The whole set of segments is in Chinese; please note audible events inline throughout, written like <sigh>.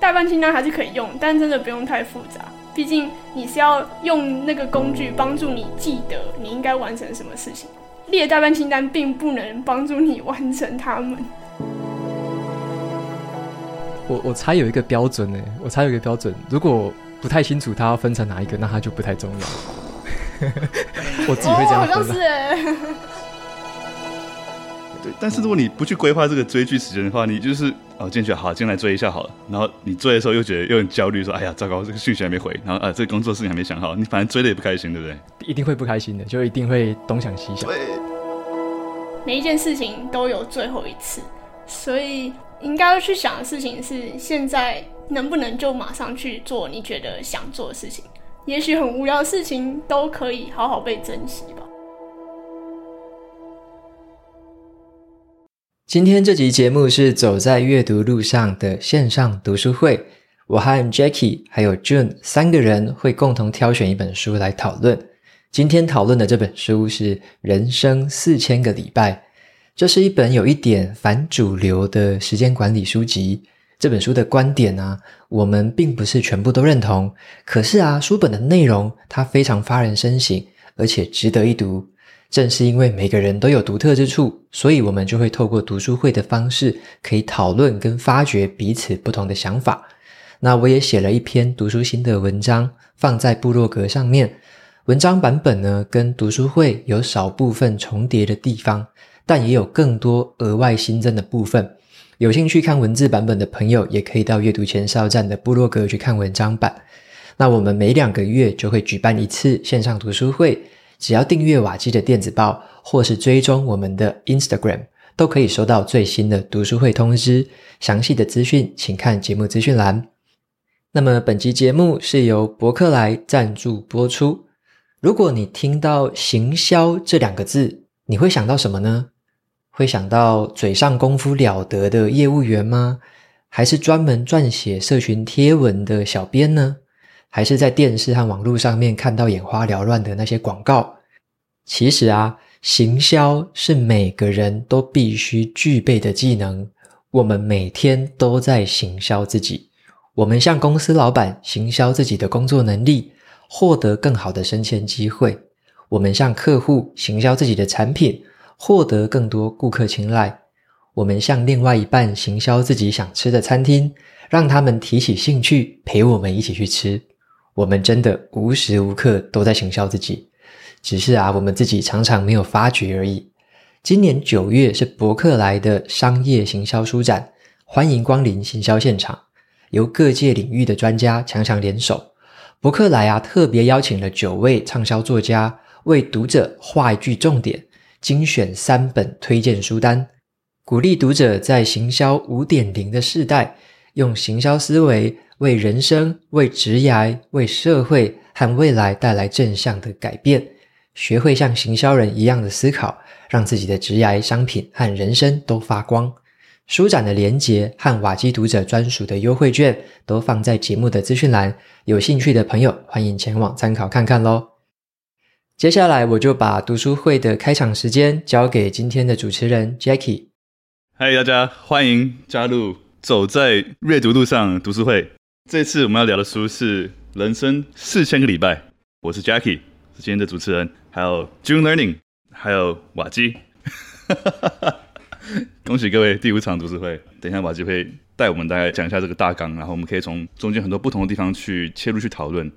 待办清单还是可以用，但真的不用太复杂。毕竟你是要用那个工具帮助你记得你应该完成什么事情，列待办清单并不能帮助你完成它们。我我猜有一个标准呢，我猜有一个标准，如果不太清楚它要分成哪一个，那它就不太重要。<laughs> 我自己会这样分。哦，好像是哎。对，但是如果你不去规划这个追剧时间的话，你就是哦，进去好，进来追一下好了。然后你追的时候又觉得又很焦虑，说哎呀，糟糕，这个讯息还没回，然后啊，这个工作事情还没想好，你反正追的也不开心，对不对？一定会不开心的，就一定会东想西想。对，每一件事情都有最后一次，所以应该要去想的事情是：现在能不能就马上去做你觉得想做的事情？也许很无聊的事情都可以好好被珍惜吧。今天这集节目是走在阅读路上的线上读书会，我和 Jackie 还有 June 三个人会共同挑选一本书来讨论。今天讨论的这本书是《人生四千个礼拜》，这是一本有一点反主流的时间管理书籍。这本书的观点啊，我们并不是全部都认同，可是啊，书本的内容它非常发人深省，而且值得一读。正是因为每个人都有独特之处，所以我们就会透过读书会的方式，可以讨论跟发掘彼此不同的想法。那我也写了一篇读书心得文章，放在部落格上面。文章版本呢，跟读书会有少部分重叠的地方，但也有更多额外新增的部分。有兴趣看文字版本的朋友，也可以到阅读前哨站的部落格去看文章版。那我们每两个月就会举办一次线上读书会。只要订阅瓦基的电子报，或是追踪我们的 Instagram，都可以收到最新的读书会通知。详细的资讯，请看节目资讯栏。那么，本期节目是由博客来赞助播出。如果你听到“行销”这两个字，你会想到什么呢？会想到嘴上功夫了得的业务员吗？还是专门撰写社群贴文的小编呢？还是在电视和网络上面看到眼花缭乱的那些广告。其实啊，行销是每个人都必须具备的技能。我们每天都在行销自己。我们向公司老板行销自己的工作能力，获得更好的升迁机会。我们向客户行销自己的产品，获得更多顾客青睐。我们向另外一半行销自己想吃的餐厅，让他们提起兴趣陪我们一起去吃。我们真的无时无刻都在行销自己，只是啊，我们自己常常没有发觉而已。今年九月是博客来的商业行销书展，欢迎光临行销现场，由各界领域的专家强强联手。博客来啊，特别邀请了九位畅销作家，为读者画一句重点，精选三本推荐书单，鼓励读者在行销五点零的世代，用行销思维。为人生、为职涯、为社会和未来带来正向的改变，学会像行销人一样的思考，让自己的职涯、商品和人生都发光。书展的连结和瓦基读者专属的优惠券都放在节目的资讯栏，有兴趣的朋友欢迎前往参考看看喽。接下来我就把读书会的开场时间交给今天的主持人 Jackie。嗨，大家欢迎加入走在阅读路上读书会。这次我们要聊的书是《人生四千个礼拜》，我是 Jackie，是今天的主持人，还有 June Learning，还有瓦基，<laughs> 恭喜各位第五场读书会。等一下瓦基会带我们大概讲一下这个大纲，然后我们可以从中间很多不同的地方去切入去讨论。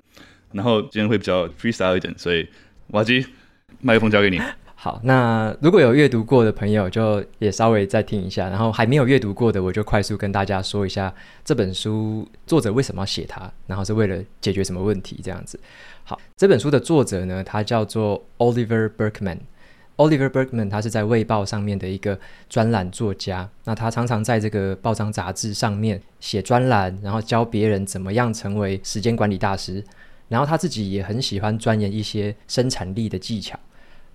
然后今天会比较 freestyle 一点，所以瓦基，麦克风交给你。好，那如果有阅读过的朋友，就也稍微再听一下；然后还没有阅读过的，我就快速跟大家说一下这本书作者为什么要写它，然后是为了解决什么问题这样子。好，这本书的作者呢，他叫做 Oliver Burkeman。Oliver Burkeman 他是在《卫报》上面的一个专栏作家，那他常常在这个报章杂志上面写专栏，然后教别人怎么样成为时间管理大师，然后他自己也很喜欢钻研一些生产力的技巧。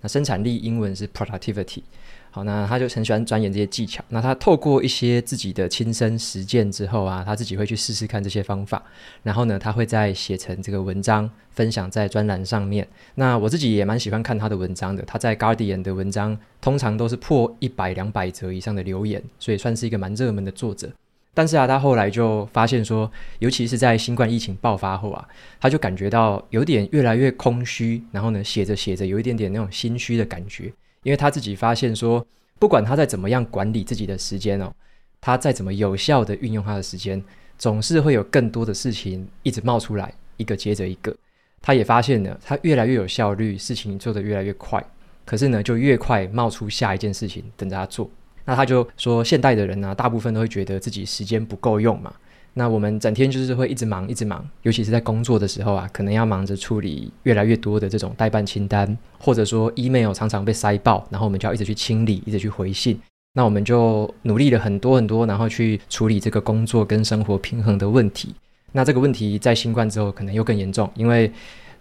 那生产力英文是 productivity，好，那他就很喜欢钻研这些技巧。那他透过一些自己的亲身实践之后啊，他自己会去试试看这些方法，然后呢，他会再写成这个文章，分享在专栏上面。那我自己也蛮喜欢看他的文章的，他在 Guardian 的文章通常都是破一百两百则以上的留言，所以算是一个蛮热门的作者。但是啊，他后来就发现说，尤其是在新冠疫情爆发后啊，他就感觉到有点越来越空虚，然后呢，写着写着有一点点那种心虚的感觉，因为他自己发现说，不管他再怎么样管理自己的时间哦，他再怎么有效的运用他的时间，总是会有更多的事情一直冒出来，一个接着一个。他也发现了，他越来越有效率，事情做得越来越快，可是呢，就越快冒出下一件事情等着他做。那他就说，现代的人呢、大部分都会觉得自己时间不够用嘛。那我们整天就是会一直忙，一直忙，尤其是在工作的时候啊，可能要忙着处理越来越多的这种代办清单，或者说 email 常常被塞爆，然后我们就要一直去清理，一直去回信。那我们就努力了很多很多，然后去处理这个工作跟生活平衡的问题。那这个问题在新冠之后可能又更严重，因为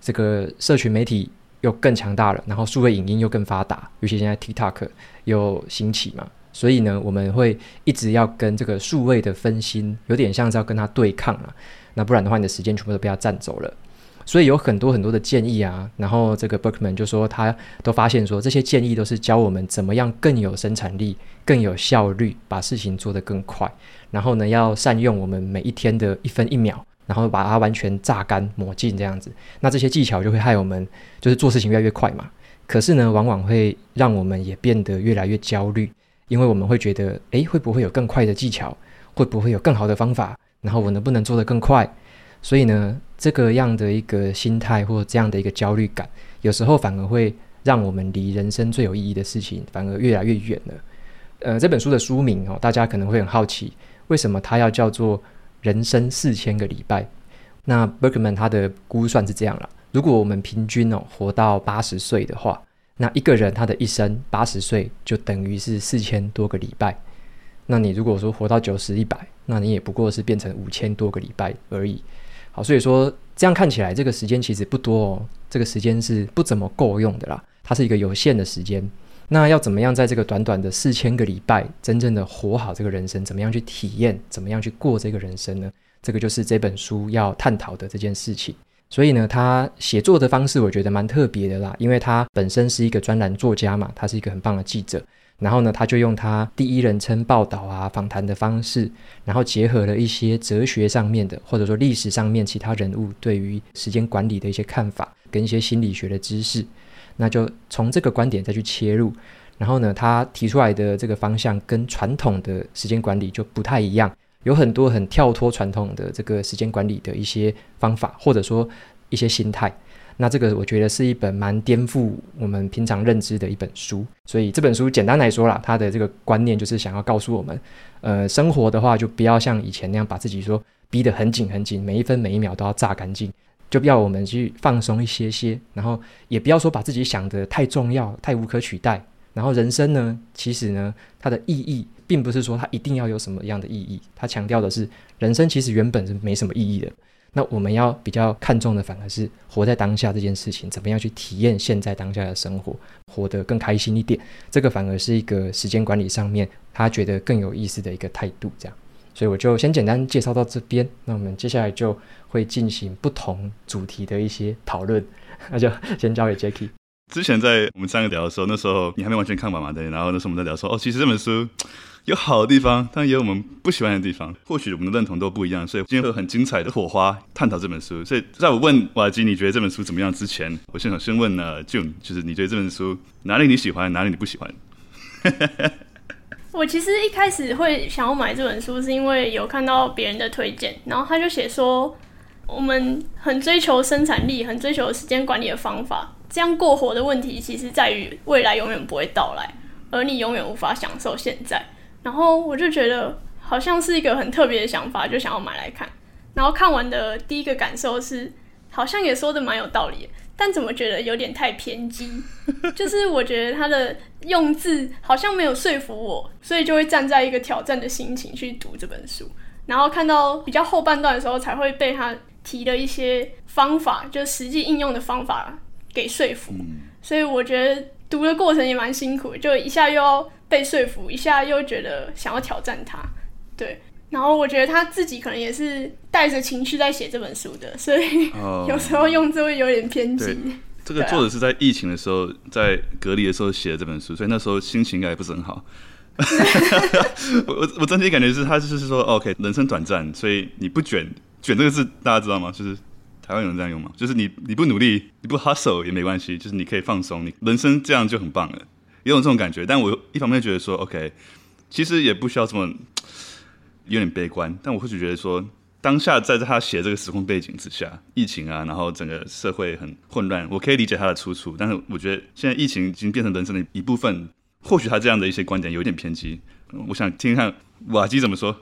这个社群媒体又更强大了，然后数位影音又更发达，尤其现在 TikTok 又兴起嘛，所以呢，我们会一直要跟这个数位的分心，有点像是要跟它对抗啊。那不然的话，你的时间全部都被它占走了。所以有很多很多的建议啊，然后这个 Berkman 就说他都发现说，这些建议都是教我们怎么样更有生产力、更有效率，把事情做得更快。然后呢，要善用我们每一天的一分一秒，然后把它完全榨干抹尽这样子。那这些技巧就会害我们就是做事情越来越快嘛。可是呢，往往会让我们也变得越来越焦虑，因为我们会觉得，诶，会不会有更快的技巧？会不会有更好的方法？然后我能不能做得更快？所以呢，这个样的一个心态或这样的一个焦虑感，有时候反而会让我们离人生最有意义的事情反而越来越远了。呃，这本书的书名哦，大家可能会很好奇，为什么它要叫做《人生四千个礼拜》？那 Berkman 他的估算是这样了：如果我们平均哦活到八十岁的话，那一个人他的一生八十岁就等于是四千多个礼拜。那你如果说活到九十、一百，那你也不过是变成五千多个礼拜而已。好，所以说这样看起来，这个时间其实不多哦。这个时间是不怎么够用的啦，它是一个有限的时间。那要怎么样在这个短短的四千个礼拜，真正的活好这个人生？怎么样去体验？怎么样去过这个人生呢？这个就是这本书要探讨的这件事情。所以呢，他写作的方式我觉得蛮特别的啦，因为他本身是一个专栏作家嘛，他是一个很棒的记者。然后呢，他就用他第一人称报道啊、访谈的方式，然后结合了一些哲学上面的，或者说历史上面其他人物对于时间管理的一些看法，跟一些心理学的知识，那就从这个观点再去切入。然后呢，他提出来的这个方向跟传统的时间管理就不太一样，有很多很跳脱传统的这个时间管理的一些方法，或者说一些心态。那这个我觉得是一本蛮颠覆我们平常认知的一本书，所以这本书简单来说啦，它的这个观念就是想要告诉我们，呃，生活的话就不要像以前那样把自己说逼得很紧很紧，每一分每一秒都要榨干净，就不要我们去放松一些些，然后也不要说把自己想得太重要、太无可取代，然后人生呢，其实呢，它的意义并不是说它一定要有什么样的意义，它强调的是人生其实原本是没什么意义的。那我们要比较看重的，反而是活在当下这件事情，怎么样去体验现在当下的生活，活得更开心一点。这个反而是一个时间管理上面他觉得更有意思的一个态度。这样，所以我就先简单介绍到这边。那我们接下来就会进行不同主题的一些讨论。<laughs> 那就先交给 Jacky。之前在我们三个聊的时候，那时候你还没完全看完嘛？对。然后那时候我们在聊说，哦，其实这本书。有好的地方，但也有我们不喜欢的地方。或许我们的认同都不一样，所以今天会有很精彩的火花探讨这本书。所以在我问瓦基你觉得这本书怎么样之前，我先想先问呢 June，就是你觉得这本书哪里你喜欢，哪里你不喜欢？我其实一开始会想要买这本书，是因为有看到别人的推荐，然后他就写说，我们很追求生产力，很追求时间管理的方法，这样过活的问题，其实在于未来永远不会到来，而你永远无法享受现在。然后我就觉得好像是一个很特别的想法，就想要买来看。然后看完的第一个感受是，好像也说的蛮有道理，但怎么觉得有点太偏激？<laughs> 就是我觉得他的用字好像没有说服我，所以就会站在一个挑战的心情去读这本书。然后看到比较后半段的时候，才会被他提的一些方法，就实际应用的方法给说服。所以我觉得读的过程也蛮辛苦，就一下又要。被说服一下，又觉得想要挑战他，对。然后我觉得他自己可能也是带着情绪在写这本书的，所以、哦、<laughs> 有时候用字会有点偏激。这个作者是在疫情的时候，在隔离的时候写的这本书，所以那时候心情应该也不是很好。<laughs> 我我我整体感觉是，他就是说，OK，人生短暂，所以你不卷，卷这个字大家知道吗？就是台湾有人这样用吗？就是你你不努力，你不 hustle 也没关系，就是你可以放松，你人生这样就很棒了，也有这种感觉。但我一方面觉得说，OK，其实也不需要这么 <tsk> 有点悲观，但我或许觉得说。当下在他写这个时空背景之下，疫情啊，然后整个社会很混乱，我可以理解他的出处，但是我觉得现在疫情已经变成人生的一部分，或许他这样的一些观点有点偏激，我想听听看瓦基怎么说。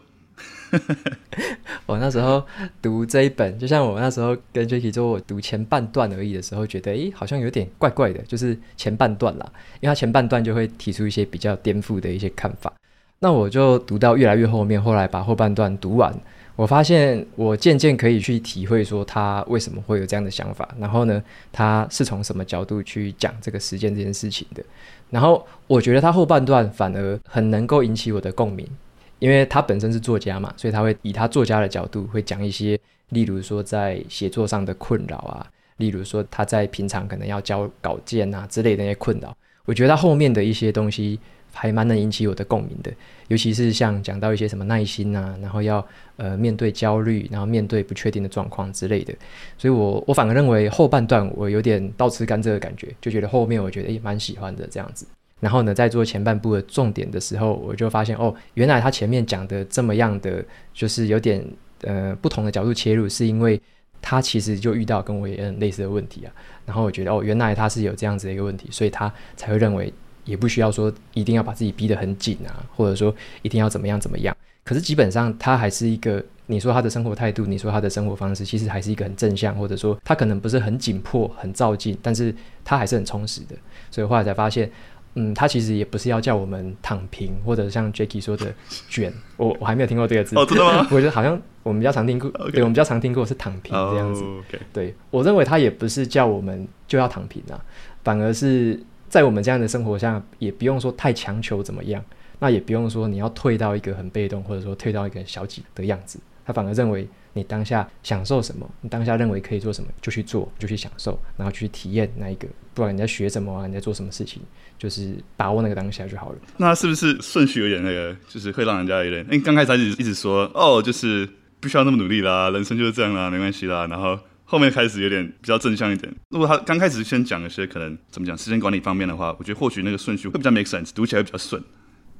我那时候读这一本，就像我那时候跟 Jacky 说，我读前半段而已的时候，觉得诶好像有点怪怪的，就是前半段啦，因为他前半段就会提出一些比较颠覆的一些看法，那我就读到越来越后面，后来把后半段读完。我发现我渐渐可以去体会说他为什么会有这样的想法，然后呢，他是从什么角度去讲这个时间这件事情的。然后我觉得他后半段反而很能够引起我的共鸣，因为他本身是作家嘛，所以他会以他作家的角度会讲一些，例如说在写作上的困扰啊，例如说他在平常可能要交稿件啊之类的那些困扰。我觉得他后面的一些东西。还蛮能引起我的共鸣的，尤其是像讲到一些什么耐心啊，然后要呃面对焦虑，然后面对不确定的状况之类的，所以我我反而认为后半段我有点倒吃甘蔗的感觉，就觉得后面我觉得也蛮喜欢的这样子。然后呢，在做前半部的重点的时候，我就发现哦，原来他前面讲的这么样的，就是有点呃不同的角度切入，是因为他其实就遇到跟我也很类似的问题啊。然后我觉得哦，原来他是有这样子的一个问题，所以他才会认为。也不需要说一定要把自己逼得很紧啊，或者说一定要怎么样怎么样。可是基本上他还是一个，你说他的生活态度，你说他的生活方式，其实还是一个很正向，或者说他可能不是很紧迫、很照进，但是他还是很充实的。所以后来才发现，嗯，他其实也不是要叫我们躺平，或者像 Jacky 说的卷。我 <laughs> 我还没有听过这个字。哦，真的吗？<laughs> 我觉得好像我们比较常听过 <laughs>. 对，我们比较常听过是躺平这样子。Oh. 对，我认为他也不是叫我们就要躺平啊，反而是。在我们这样的生活下，也不用说太强求怎么样，那也不用说你要退到一个很被动，或者说退到一个小几的样子。他反而认为你当下享受什么，你当下认为可以做什么，就去做，就去享受，然后去体验那一个。不管你在学什么啊，你在做什么事情，就是把握那个当下就好了。那是不是顺序有点那个，就是会让人家有点？因为刚开始他一直一直说，哦，就是不需要那么努力啦，人生就是这样啦，没关系啦，然后。后面开始有点比较正向一点。如果他刚开始先讲一些可能怎么讲时间管理方面的话，我觉得或许那个顺序会比较 make sense，读起来会比较顺。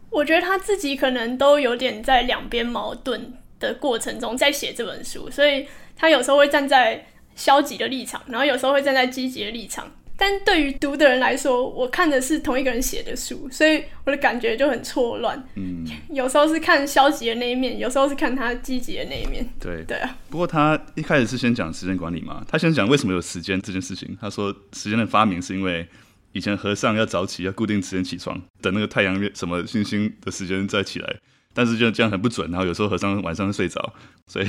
我觉得他自己可能都有点在两边矛盾的过程中在写这本书，所以他有时候会站在消极的立场，然后有时候会站在积极的立场。但对于读的人来说，我看的是同一个人写的书，所以我的感觉就很错乱。嗯，有时候是看消极的那一面，有时候是看他积极的那一面。对对啊。不过他一开始是先讲时间管理嘛，他先讲为什么有时间这件事情。他说时间的发明是因为以前和尚要早起，要固定时间起床，等那个太阳什么星星的时间再起来，但是就这样很不准，然后有时候和尚晚上睡着，所以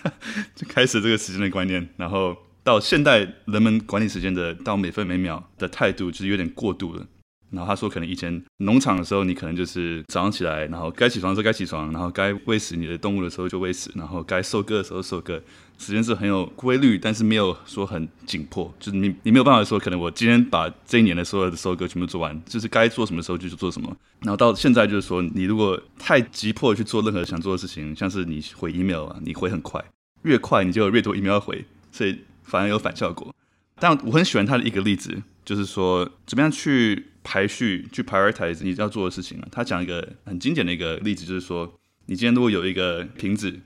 <laughs> 就开始这个时间的观念，然后。到现代人们管理时间的到每分每秒的态度就是有点过度了。然后他说，可能以前农场的时候，你可能就是早上起来，然后该起床的时候该起床，然后该喂食你的动物的时候就喂食，然后该收割的时候收割，时间是很有规律，但是没有说很紧迫，就是你你没有办法说，可能我今天把这一年的所有的收割全部做完，就是该做什么时候就去做什么。然后到现在就是说，你如果太急迫去做任何想做的事情，像是你回 email 啊，你回很快，越快你就有越多 email 要回，所以。反而有反效果，但我很喜欢他的一个例子，就是说怎么样去排序、去 prioritize 你要做的事情啊。他讲一个很经典的一个例子，就是说你今天如果有一个瓶子，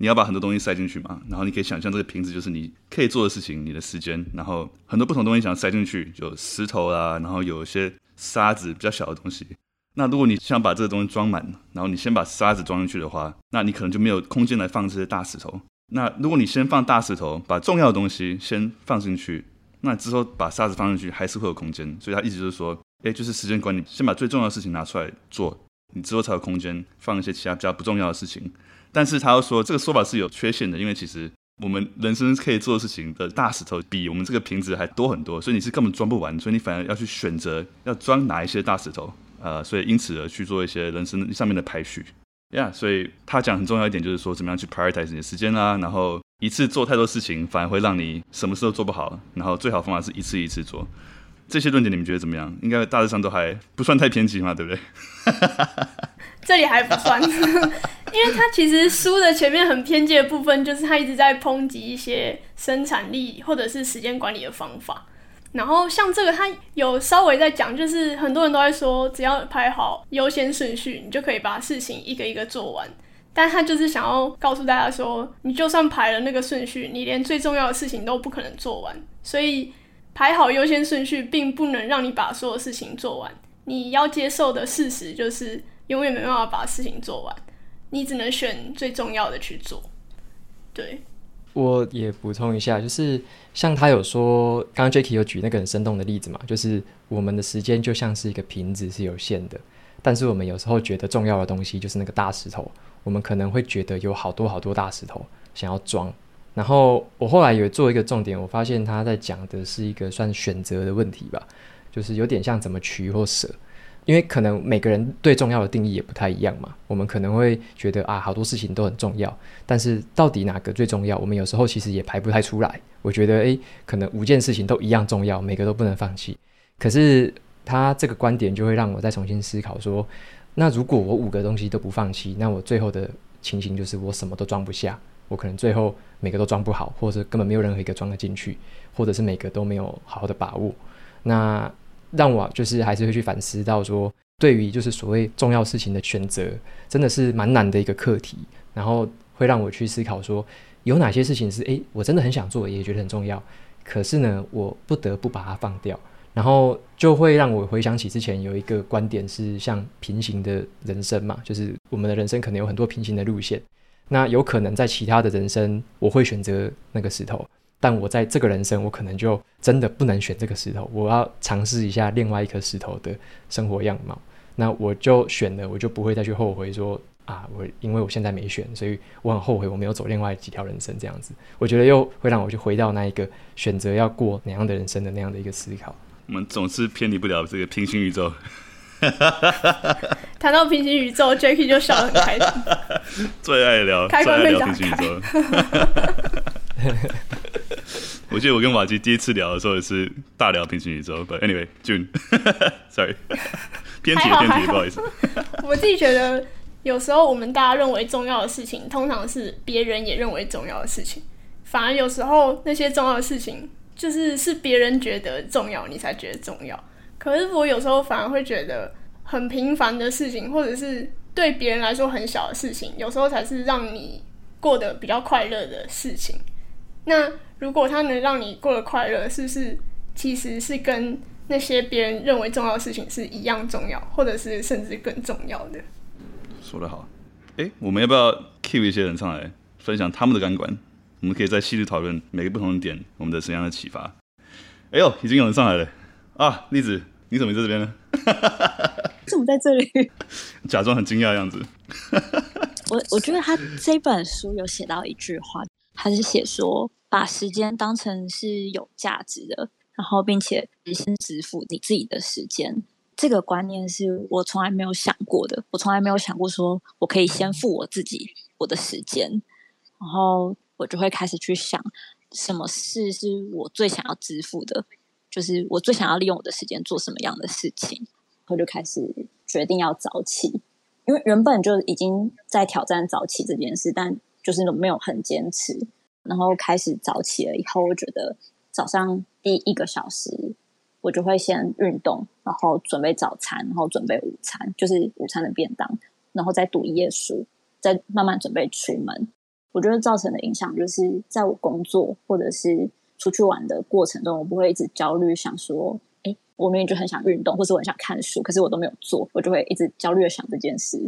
你要把很多东西塞进去嘛，然后你可以想象这个瓶子就是你可以做的事情，你的时间，然后很多不同东西想塞进去，有石头啊，然后有一些沙子比较小的东西。那如果你想把这个东西装满，然后你先把沙子装进去的话，那你可能就没有空间来放这些大石头。那如果你先放大石头，把重要的东西先放进去，那之后把沙子放进去还是会有空间。所以他意思就是说，诶，就是时间管理，先把最重要的事情拿出来做，你之后才有空间放一些其他比较不重要的事情。但是他又说，这个说法是有缺陷的，因为其实我们人生可以做的事情的大石头比我们这个瓶子还多很多，所以你是根本装不完，所以你反而要去选择要装哪一些大石头，呃，所以因此而去做一些人生上面的排序。呀所以他讲很重要一点就是说，怎么样去 prioritize 你的时间啊，然后一次做太多事情，反而会让你什么事都做不好。然后最好方法是一次一次做。这些论点你们觉得怎么样？应该大致上都还不算太偏激嘛，对不对？<laughs> 这里还不算，<laughs> 因为他其实书的前面很偏激的部分，就是他一直在抨击一些生产力或者是时间管理的方法。然后像这个，他有稍微在讲，就是很多人都在说，只要排好优先顺序，你就可以把事情一个一个做完。但他就是想要告诉大家说，你就算排了那个顺序，你连最重要的事情都不可能做完。所以排好优先顺序，并不能让你把所有事情做完。你要接受的事实就是，永远没办法把事情做完，你只能选最重要的去做。对，我也补充一下，就是像他有说，刚刚 Jacky 有举那个很生动的例子嘛，就是我们的时间就像是一个瓶子，是有限的，但是我们有时候觉得重要的东西就是那个大石头，我们可能会觉得有好多好多大石头想要装。然后我后来有做一个重点，我发现他在讲的是一个算选择的问题吧。就是有点像怎么取或舍，因为可能每个人对重要的定义也不太一样嘛。我们可能会觉得啊，好多事情都很重要，但是到底哪个最重要，我们有时候其实也排不太出来。我觉得诶，可能五件事情都一样重要，每个都不能放弃。可是他这个观点就会让我再重新思考说，那如果我五个东西都不放弃，那我最后的情形就是我什么都装不下，我可能最后每个都装不好，或者根本没有任何一个装得进去，或者是每个都没有好好的把握。那让我就是还是会去反思到说，对于就是所谓重要事情的选择，真的是蛮难的一个课题。然后会让我去思考说，有哪些事情是诶，我真的很想做，也觉得很重要，可是呢，我不得不把它放掉。然后就会让我回想起之前有一个观点是像平行的人生嘛，就是我们的人生可能有很多平行的路线。那有可能在其他的人生，我会选择那个石头。但我在这个人生，我可能就真的不能选这个石头，我要尝试一下另外一颗石头的生活样貌。那我就选了，我就不会再去后悔说啊，我因为我现在没选，所以我很后悔我没有走另外几条人生这样子。我觉得又会让我去回到那一个选择要过哪样的人生的那样的一个思考。我们总是偏离不了这个平行宇宙。<laughs> 谈到平行宇宙，Jacky 就笑得很开心。<laughs> 最爱聊，最爱聊平行宇宙。<laughs> 我记得我跟瓦基第一次聊的时候也是大聊平行宇宙，But anyway，June，Sorry，偏题偏题，不好意思。我自己觉得，有时候我们大家认为重要的事情，通常是别人也认为重要的事情。反而有时候那些重要的事情，就是是别人觉得重要，你才觉得重要。可是我有时候反而会觉得，很平凡的事情，或者是对别人来说很小的事情，有时候才是让你过得比较快乐的事情。那如果它能让你过得快乐，是不是其实是跟那些别人认为重要的事情是一样重要，或者是甚至更重要的？说得好，哎，我们要不要 cue 一些人上来分享他们的感官？我们可以再细致讨论每个不同的点，我们的怎样的启发？哎呦，已经有人上来了啊！栗子，你怎么在这边呢？<laughs> 怎么在这里？假装很惊讶的样子。我我觉得他这本书有写到一句话。他是写说，把时间当成是有价值的，然后并且先支付你自己的时间。这个观念是我从来没有想过的。我从来没有想过说我可以先付我自己我的时间，然后我就会开始去想，什么事是我最想要支付的，就是我最想要利用我的时间做什么样的事情。我就开始决定要早起，因为原本就已经在挑战早起这件事，但。就是没有很坚持，然后开始早起了以后，我觉得早上第一个小时，我就会先运动，然后准备早餐，然后准备午餐，就是午餐的便当，然后再读一页书，再慢慢准备出门。我觉得造成的影响就是，在我工作或者是出去玩的过程中，我不会一直焦虑，想说，哎，我明明就很想运动，或者我很想看书，可是我都没有做，我就会一直焦虑的想这件事，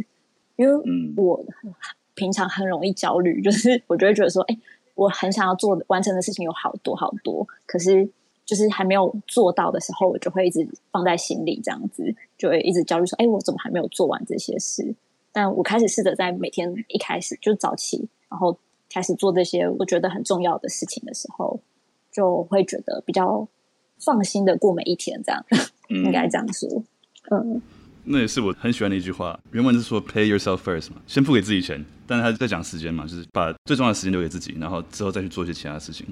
因为我。嗯平常很容易焦虑，就是我就会觉得说，哎，我很想要做完成的事情有好多好多，可是就是还没有做到的时候，我就会一直放在心里，这样子就会一直焦虑说，哎，我怎么还没有做完这些事？但我开始试着在每天一开始就早起，然后开始做这些我觉得很重要的事情的时候，就会觉得比较放心的过每一天，这样、<laughs> 嗯、应该这样说，嗯。那也是我很喜欢的一句话，原文是说 “pay yourself first” 嘛，先付给自己钱。但是他在讲时间嘛，就是把最重要的时间留给自己，然后之后再去做一些其他事情。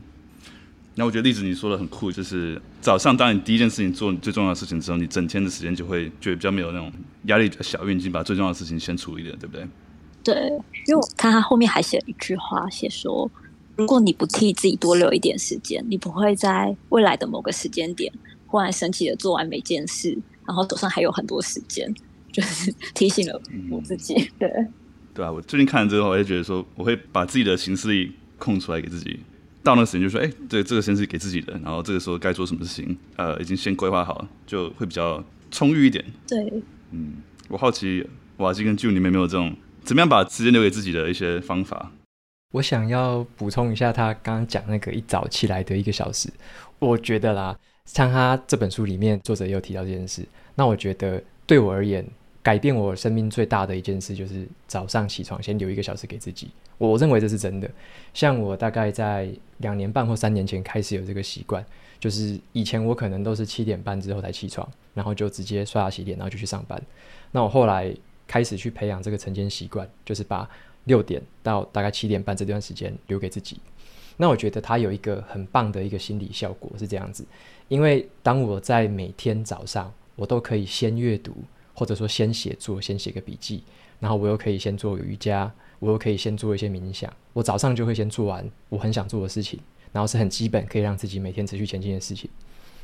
那我觉得例子你说的很酷，就是早上当你第一件事情做最重要的事情之后，你整天的时间就会觉得比较没有那种压力比较小，因为你已经把最重要的事情先处理了，对不对？对，因为我看他后面还写了一句话，写说，如果你不替自己多留一点时间，你不会在未来的某个时间点忽然神奇的做完每件事，然后手上还有很多时间，就是 <laughs> 提醒了我自己。嗯、对，对啊，我最近看了之后，我就觉得说，我会把自己的行事历空出来给自己。到那个时间就说，哎、欸，对，这个先是给自己的，然后这个时候该做什么事情，呃，已经先规划好，就会比较充裕一点。对，嗯，我好奇瓦基跟 June 你们有没有这种怎么样把时间留给自己的一些方法？我想要补充一下他刚刚讲那个一早起来的一个小时，我觉得啦，像他这本书里面作者也有提到这件事，那我觉得对我而言。改变我生命最大的一件事，就是早上起床先留一个小时给自己。我认为这是真的。像我大概在两年半或三年前开始有这个习惯，就是以前我可能都是七点半之后才起床，然后就直接刷牙洗脸，然后就去上班。那我后来开始去培养这个晨间习惯，就是把六点到大概七点半这段时间留给自己。那我觉得它有一个很棒的一个心理效果是这样子，因为当我在每天早上，我都可以先阅读。或者说先写作，先写个笔记，然后我又可以先做瑜伽，我又可以先做一些冥想。我早上就会先做完我很想做的事情，然后是很基本可以让自己每天持续前进的事情。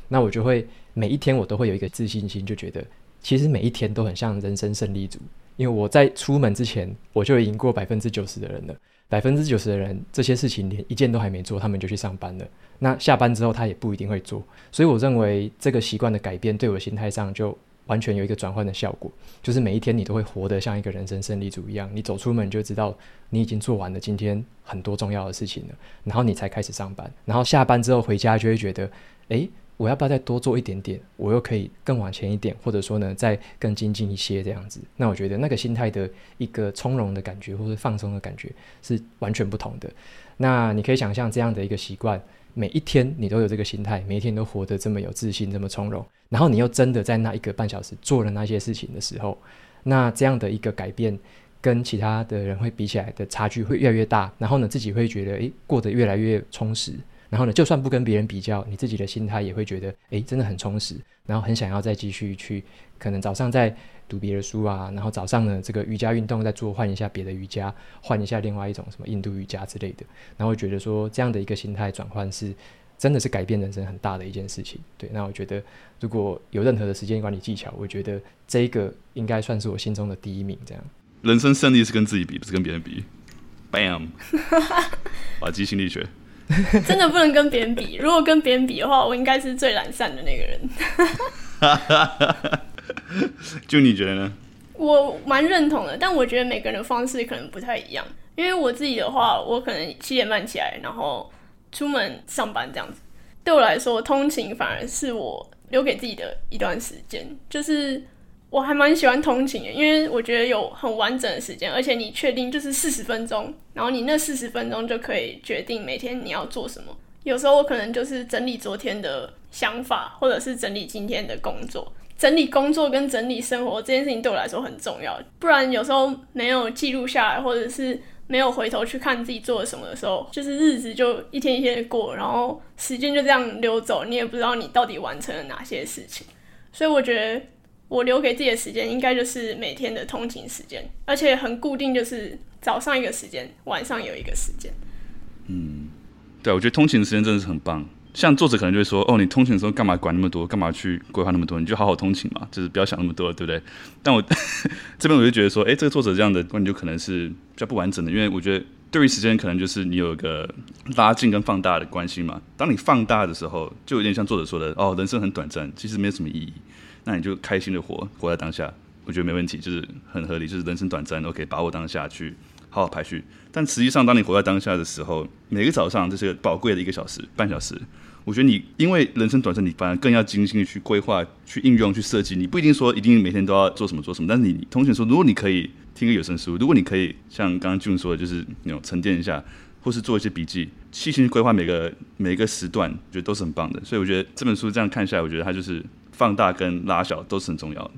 那我就会每一天我都会有一个自信心，就觉得其实每一天都很像人生胜利组，因为我在出门之前我就赢过百分之九十的人了。百分之九十的人这些事情连一件都还没做，他们就去上班了。那下班之后他也不一定会做，所以我认为这个习惯的改变对我心态上就。完全有一个转换的效果，就是每一天你都会活得像一个人生胜利组一样。你走出门就知道你已经做完了今天很多重要的事情了，然后你才开始上班。然后下班之后回家就会觉得，诶，我要不要再多做一点点？我又可以更往前一点，或者说呢，再更精进一些这样子。那我觉得那个心态的一个从容的感觉，或者放松的感觉是完全不同的。那你可以想象这样的一个习惯。每一天你都有这个心态，每一天都活得这么有自信，这么从容，然后你又真的在那一个半小时做了那些事情的时候，那这样的一个改变，跟其他的人会比起来的差距会越来越大，然后呢，自己会觉得诶，过得越来越充实。然后呢，就算不跟别人比较，你自己的心态也会觉得，诶，真的很充实，然后很想要再继续去，可能早上再读别的书啊，然后早上呢，这个瑜伽运动再做，换一下别的瑜伽，换一下另外一种什么印度瑜伽之类的，然后觉得说这样的一个心态转换是，真的是改变人生很大的一件事情。对，那我觉得如果有任何的时间管理技巧，我觉得这一个应该算是我心中的第一名。这样，人生胜利是跟自己比，不是跟别人比。Bam，<laughs> 瓦基心理学。<laughs> 真的不能跟别人比。如果跟别人比的话，我应该是最懒散的那个人。<laughs> 就你觉得呢？我蛮认同的，但我觉得每个人的方式可能不太一样。因为我自己的话，我可能七点半起来，然后出门上班这样子。对我来说，通勤反而是我留给自己的一段时间，就是。我还蛮喜欢通勤的，因为我觉得有很完整的时间，而且你确定就是四十分钟，然后你那四十分钟就可以决定每天你要做什么。有时候我可能就是整理昨天的想法，或者是整理今天的工作。整理工作跟整理生活这件事情对我来说很重要，不然有时候没有记录下来，或者是没有回头去看自己做了什么的时候，就是日子就一天一天的过，然后时间就这样溜走，你也不知道你到底完成了哪些事情。所以我觉得。我留给自己的时间应该就是每天的通勤时间，而且很固定，就是早上一个时间，晚上有一个时间。嗯，对，我觉得通勤的时间真的是很棒。像作者可能就会说：“哦，你通勤的时候干嘛管那么多？干嘛去规划那么多？你就好好通勤嘛，就是不要想那么多，对不对？”但我 <laughs> 这边我就觉得说：“哎，这个作者这样的观点就可能是比较不完整的，因为我觉得对于时间，可能就是你有一个拉近跟放大的关系嘛。当你放大的时候，就有点像作者说的：哦，人生很短暂，其实没有什么意义。”那你就开心的活，活在当下，我觉得没问题，就是很合理，就是人生短暂，OK，把握当下去好好排序。但实际上，当你活在当下的时候，每个早上这是宝贵的一个小时、半小时，我觉得你因为人生短暂，你反而更要精心的去规划、去应用、去设计。你不一定说一定每天都要做什么做什么，但是你同学说，如果你可以听个有声书，如果你可以像刚刚 June 说的，就是那种沉淀一下，或是做一些笔记，细心规划每个每一个时段，我觉得都是很棒的。所以我觉得这本书这样看下来，我觉得它就是。放大跟拉小都是很重要的。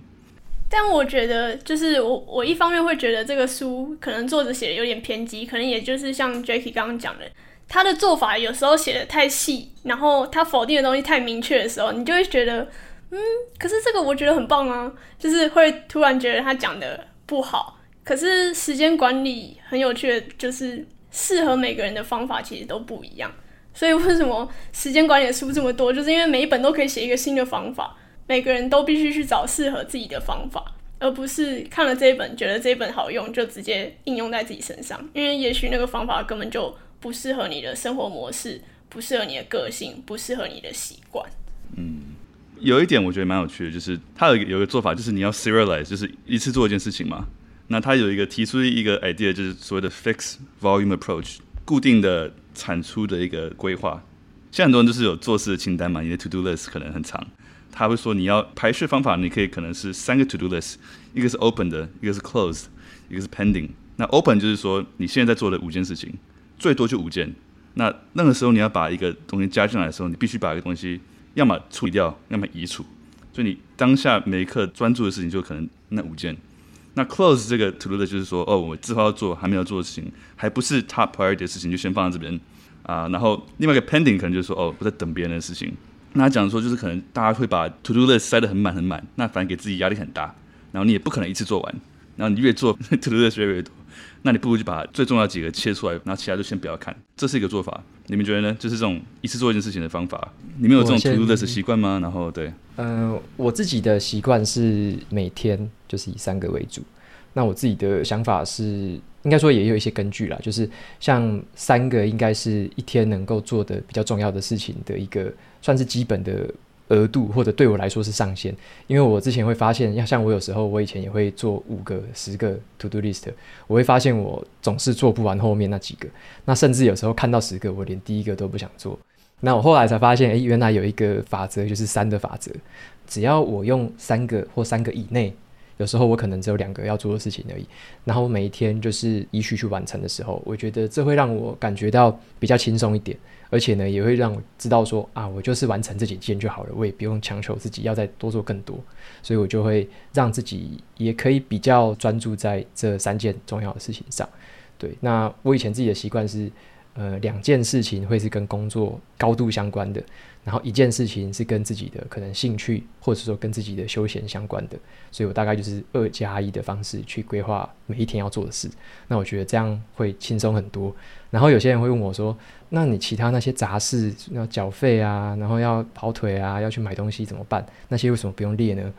但我觉得，就是我我一方面会觉得这个书可能作者写的有点偏激，可能也就是像 Jacky 刚刚讲的，他的做法有时候写的太细，然后他否定的东西太明确的时候，你就会觉得，嗯，可是这个我觉得很棒啊，就是会突然觉得他讲的不好。可是时间管理很有趣的，就是适合每个人的方法其实都不一样。所以为什么时间管理的书这么多？就是因为每一本都可以写一个新的方法，每个人都必须去找适合自己的方法，而不是看了这一本觉得这一本好用就直接应用在自己身上。因为也许那个方法根本就不适合你的生活模式，不适合你的个性，不适合你的习惯。嗯，有一点我觉得蛮有趣的，就是他有有一个做法，就是你要 serialize，就是一次做一件事情嘛。那他有一个提出一个 idea，就是所谓的 fixed volume approach，固定的产出的一个规划。现在很多人都是有做事的清单嘛，你的 to do list 可能很长。他会说你要排序方法，你可以可能是三个 to do list，一个是 open 的，一个是 closed，一个是 pending。那 open 就是说你现在在做的五件事情，最多就五件。那那个时候你要把一个东西加进来的时候，你必须把一个东西要么处理掉，要么移除。所以你当下每一刻专注的事情就可能那五件。那 close 这个 to do 的就是说，哦，我之后要做还没有做的事情，还不是 top priority 的事情，就先放在这边啊。然后另外一个 pending 可能就是说，哦，我在等别人的事情。那他讲说，就是可能大家会把 to do list 塞得很满很满，那反而给自己压力很大。然后你也不可能一次做完，然后你越做 <laughs> to do list 越来越多，那你不如就把最重要的几个切出来，然后其他就先不要看。这是一个做法，你们觉得呢？就是这种一次做一件事情的方法。你们有这种 to do list 习惯吗？然后对。嗯、我自己的习惯是每天就是以三个为主。那我自己的想法是，应该说也有一些根据啦，就是像三个应该是一天能够做的比较重要的事情的一个算是基本的额度，或者对我来说是上限。因为我之前会发现，要像我有时候我以前也会做五个、十个 to do list，我会发现我总是做不完后面那几个。那甚至有时候看到十个，我连第一个都不想做。那我后来才发现，诶，原来有一个法则，就是三的法则。只要我用三个或三个以内，有时候我可能只有两个要做的事情而已。然后每一天就是依序去完成的时候，我觉得这会让我感觉到比较轻松一点，而且呢，也会让我知道说啊，我就是完成这几件就好了，我也不用强求自己要再多做更多。所以我就会让自己也可以比较专注在这三件重要的事情上。对，那我以前自己的习惯是。呃，两件事情会是跟工作高度相关的，然后一件事情是跟自己的可能兴趣，或者说跟自己的休闲相关的，所以我大概就是二加一的方式去规划每一天要做的事。那我觉得这样会轻松很多。然后有些人会问我说：“那你其他那些杂事要缴费啊，然后要跑腿啊，要去买东西怎么办？那些为什么不用列呢？”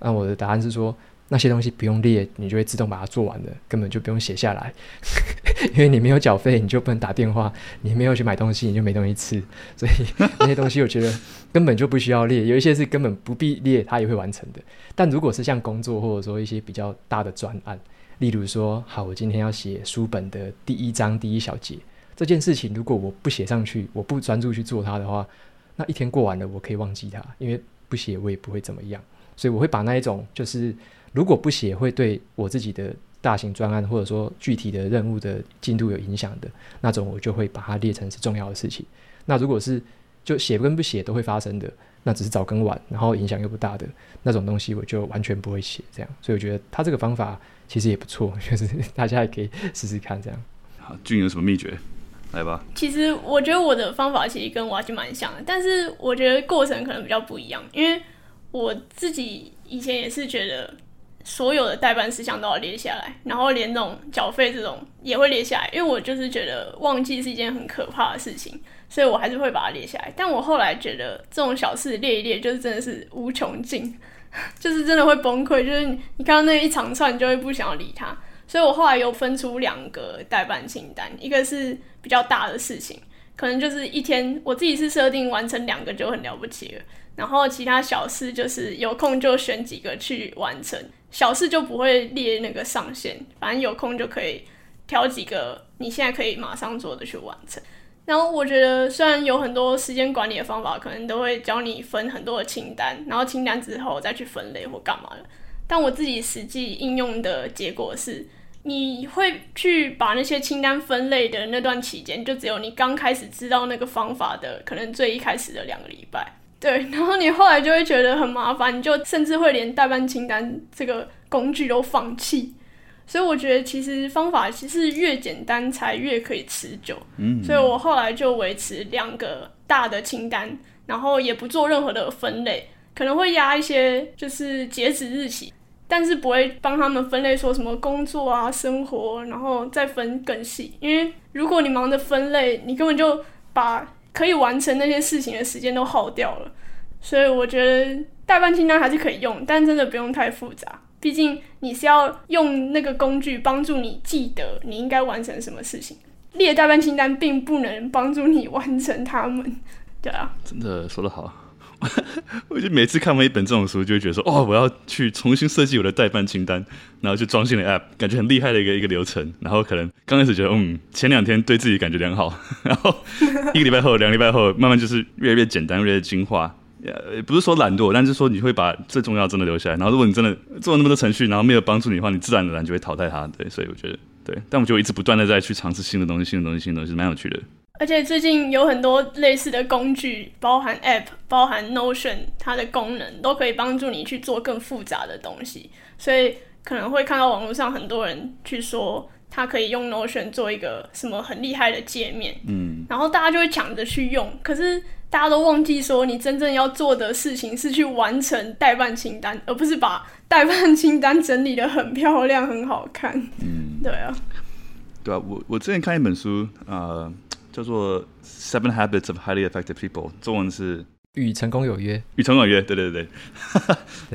那我的答案是说。那些东西不用列，你就会自动把它做完了，根本就不用写下来，<laughs> 因为你没有缴费，你就不能打电话；你没有去买东西，你就没东西吃。所以那些东西我觉得根本就不需要列，有一些是根本不必列，它也会完成的。但如果是像工作或者说一些比较大的专案，例如说，好，我今天要写书本的第一章第一小节这件事情，如果我不写上去，我不专注去做它的话，那一天过完了，我可以忘记它，因为不写我也不会怎么样。所以我会把那一种就是。如果不写会对我自己的大型专案或者说具体的任务的进度有影响的那种，我就会把它列成是重要的事情。那如果是就写跟不写都会发生的，那只是早跟晚，然后影响又不大的那种东西，我就完全不会写。这样，所以我觉得他这个方法其实也不错，<laughs> 就是大家也可以试试看。这样，好，俊有什么秘诀？来吧。其实我觉得我的方法其实跟瓦基蛮像的，但是我觉得过程可能比较不一样，因为我自己以前也是觉得。所有的代办事项都要列下来，然后连那种缴费这种也会列下来，因为我就是觉得忘记是一件很可怕的事情，所以我还是会把它列下来。但我后来觉得这种小事列一列，就是真的是无穷尽，<laughs> 就是真的会崩溃，就是你看到那一长串，你就会不想要理它。所以我后来有分出两个代办清单，一个是比较大的事情，可能就是一天我自己是设定完成两个就很了不起了，然后其他小事就是有空就选几个去完成。小事就不会列那个上限，反正有空就可以挑几个你现在可以马上做的去完成。然后我觉得虽然有很多时间管理的方法，可能都会教你分很多的清单，然后清单之后再去分类或干嘛的。但我自己实际应用的结果是，你会去把那些清单分类的那段期间，就只有你刚开始知道那个方法的，可能最一开始的两个礼拜。对，然后你后来就会觉得很麻烦，你就甚至会连代办清单这个工具都放弃。所以我觉得其实方法其实越简单才越可以持久。嗯，所以我后来就维持两个大的清单，然后也不做任何的分类，可能会压一些就是截止日期，但是不会帮他们分类说什么工作啊、生活，然后再分更细。因为如果你忙着分类，你根本就把可以完成那些事情的时间都耗掉了。所以我觉得代办清单还是可以用，但真的不用太复杂。毕竟你是要用那个工具帮助你记得你应该完成什么事情，列代办清单并不能帮助你完成他们，对啊。真的说得好，<laughs> 我就每次看完一本这种书，就会觉得说，哦，我要去重新设计我的待办清单，然后就装进了 App，感觉很厉害的一个一个流程。然后可能刚开始觉得，嗯，前两天对自己感觉良好，<laughs> 然后一个礼拜后、两礼拜后，慢慢就是越来越简单，越来越精化。也不是说懒惰，但是说你会把最重要真的留下来。然后如果你真的做了那么多程序，然后没有帮助你的话，你自然而然就会淘汰它。对，所以我觉得对，但我就一直不断的在去尝试新的东西，新的东西，新的东西，蛮有趣的。而且最近有很多类似的工具，包含 App，包含 Notion，它的功能都可以帮助你去做更复杂的东西。所以可能会看到网络上很多人去说，他可以用 Notion 做一个什么很厉害的界面，嗯，然后大家就会抢着去用，可是。大家都忘记说，你真正要做的事情是去完成代办清单，而不是把代办清单整理的很漂亮、很好看。嗯，对啊，对啊。我我之前看一本书，呃，叫做《Seven Habits of Highly Effective People》，中文是《与成功有约》。与成功有约，对对对对。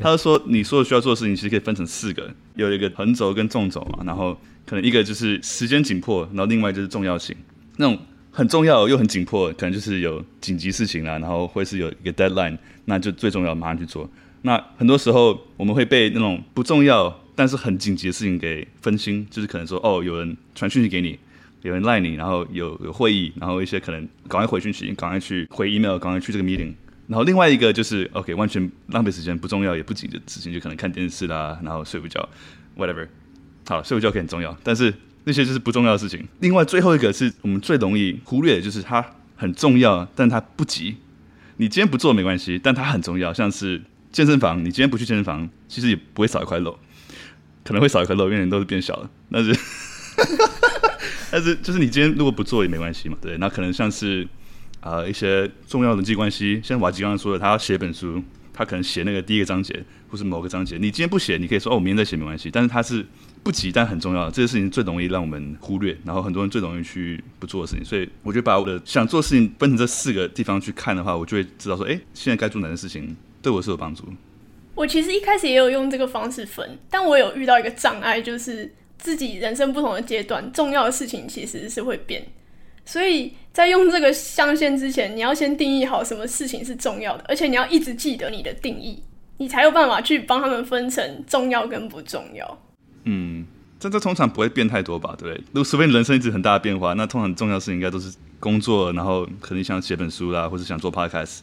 他就说，你所有需要做的事情其实可以分成四个，有一个横轴跟纵轴嘛，然后可能一个就是时间紧迫，然后另外就是重要性，那种。很重要又很紧迫，可能就是有紧急事情啦，然后会是有一个 deadline，那就最重要，马上去做。那很多时候我们会被那种不重要但是很紧急的事情给分心，就是可能说哦，有人传讯息给你，有人赖你，然后有有会议，然后一些可能赶快回讯息，赶快去回 email，赶快去这个 meeting。然后另外一个就是 OK，完全浪费时间，不重要也不紧的事情，就可能看电视啦，然后睡午觉，whatever。好，睡午觉可以很重要，但是。那些就是不重要的事情。另外，最后一个是我们最容易忽略的，就是它很重要，但它不急。你今天不做没关系，但它很重要。像是健身房，你今天不去健身房，其实也不会少一块肉，可能会少一块肉，因为人都是变小了。但是，<laughs> 但是就是你今天如果不做也没关系嘛，对。那可能像是、呃、一些重要人际关系，像瓦吉刚刚说的，他要写本书，他可能写那个第一个章节或是某个章节，你今天不写，你可以说哦，我明天再写没关系。但是他是。不急但很重要，这个事情最容易让我们忽略，然后很多人最容易去不做的事情。所以我觉得把我的想做的事情分成这四个地方去看的话，我就会知道说，哎，现在该做哪件事情对我是有帮助。我其实一开始也有用这个方式分，但我有遇到一个障碍，就是自己人生不同的阶段，重要的事情其实是会变。所以在用这个象限之前，你要先定义好什么事情是重要的，而且你要一直记得你的定义，你才有办法去帮他们分成重要跟不重要。嗯，这这通常不会变太多吧，对不对？如果除非你人生一直很大的变化，那通常重要的事情应该都是工作，然后可能想写本书啦，或者想做 podcast。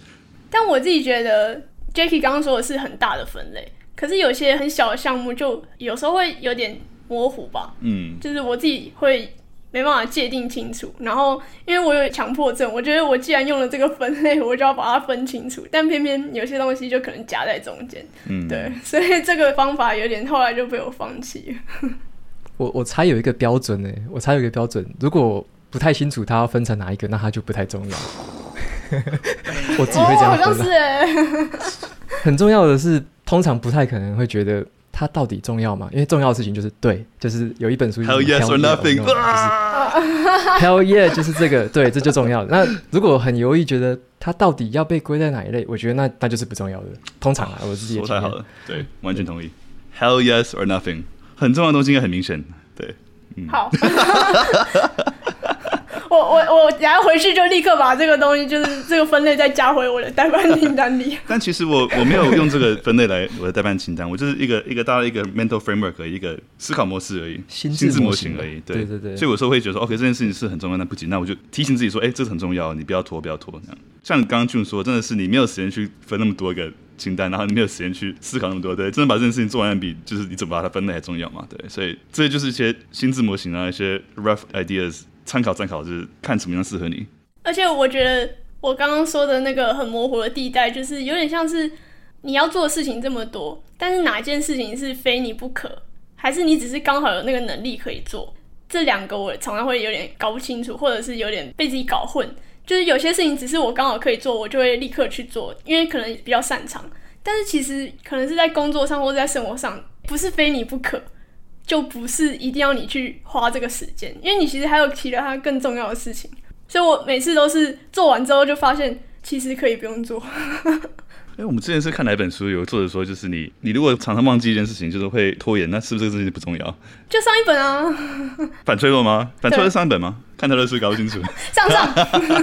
但我自己觉得，Jacky 刚刚说的是很大的分类，可是有些很小的项目，就有时候会有点模糊吧。嗯，就是我自己会。没办法界定清楚，然后因为我有强迫症，我觉得我既然用了这个分类，我就要把它分清楚。但偏偏有些东西就可能夹在中间，嗯，对，<laughs> 所以这个方法有点后来就被我放弃了。我我猜有一个标准呢，我猜有一个标准，如果不太清楚它要分成哪一个，那它就不太重要。<laughs> 我自己会这样分，哦，好像是哎。<laughs> 很重要的是，通常不太可能会觉得。它到底重要吗？因为重要的事情就是对，就是有一本书。Hell yes or nothing。Hell yeah，就是这个，<laughs> 对，这就重要。那如果很犹豫，觉得它到底要被归在哪一类，我觉得那那就是不重要的。通常啊，我自己也说太好了，对，完全同意。Hell yes or nothing，很重要的东西应该很明显，对，嗯。好。我我我然后回去就立刻把这个东西，就是这个分类再加回我的代办清单里。<laughs> 但其实我我没有用这个分类来我的代办清单，我就是一个一个大的一个 mental framework，一个思考模式而已，心智模型而已。对对对。所以有时候会觉得说，OK，这件事情是很重要，但不急，那我就提醒自己说，哎、欸，这是很重要，你不要拖，不要拖。这样，像你刚刚 June 说，真的是你没有时间去分那么多个清单，然后你没有时间去思考那么多，对，真的把这件事情做完比就是你怎么把它分类还重要嘛？对，所以这些就是一些心智模型啊，一些 rough ideas。参考参考，就是看什么样适合你。而且我觉得我刚刚说的那个很模糊的地带，就是有点像是你要做的事情这么多，但是哪件事情是非你不可，还是你只是刚好有那个能力可以做？这两个我常常会有点搞不清楚，或者是有点被自己搞混。就是有些事情只是我刚好可以做，我就会立刻去做，因为可能比较擅长。但是其实可能是在工作上或者在生活上，不是非你不可，就不是一定要你去花这个时间，因为你其实还有其他更重要的事情。所以我每次都是做完之后就发现，其实可以不用做。<laughs> 哎，我们之前是看哪本书，有作者说，就是你，你如果常常忘记一件事情，就是会拖延，那是不是这个事情不重要？就上一本啊。反脆弱吗？反脆弱上一本吗？看他的书搞不清楚。上 <laughs> 上。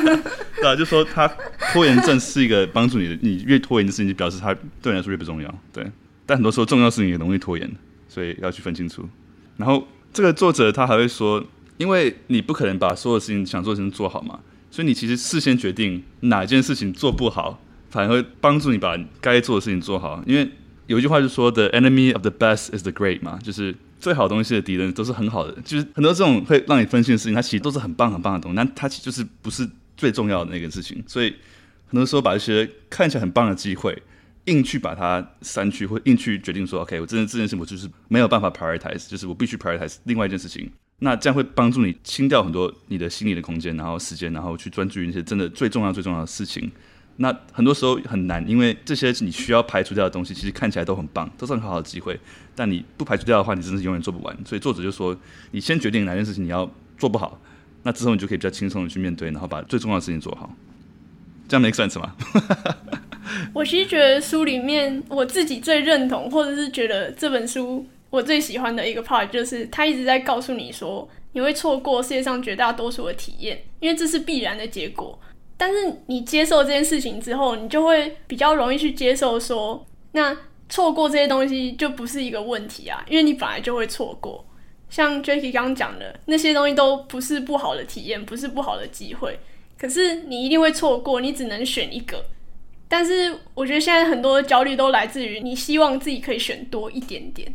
<laughs> 对啊，就说他拖延症是一个帮助你的，你越拖延的事情，就表示他对你来说越不重要。对，但很多时候重要事情也容易拖延，所以要去分清楚。然后这个作者他还会说，因为你不可能把所有事情想做成做好嘛，所以你其实事先决定哪件事情做不好。反而会帮助你把该做的事情做好，因为有一句话就说 “the enemy of the best is the great” 嘛，就是最好东西的敌人都是很好的。就是很多这种会让你分心的事情，它其实都是很棒很棒的东西，但它其实就是不是最重要的那个事情。所以很多时候把一些看起来很棒的机会，硬去把它删去，或硬去决定说 “OK”，我真的这件事情我就是没有办法 prioritize，就是我必须 prioritize 另外一件事情。那这样会帮助你清掉很多你的心理的空间，然后时间，然后去专注于那些真的最重要最重要的事情。那很多时候很难，因为这些你需要排除掉的东西，其实看起来都很棒，都是很好的机会。但你不排除掉的话，你真的是永远做不完。所以作者就说，你先决定哪件事情你要做不好，那之后你就可以比较轻松的去面对，然后把最重要的事情做好。这样 make sense 吗？<laughs> <laughs> 我其实觉得书里面我自己最认同，或者是觉得这本书我最喜欢的一个 part，就是他一直在告诉你说，你会错过世界上绝大多数的体验，因为这是必然的结果。但是你接受这件事情之后，你就会比较容易去接受说，那错过这些东西就不是一个问题啊，因为你本来就会错过。像 Jacky 刚刚讲的，那些东西都不是不好的体验，不是不好的机会，可是你一定会错过，你只能选一个。但是我觉得现在很多焦虑都来自于你希望自己可以选多一点点。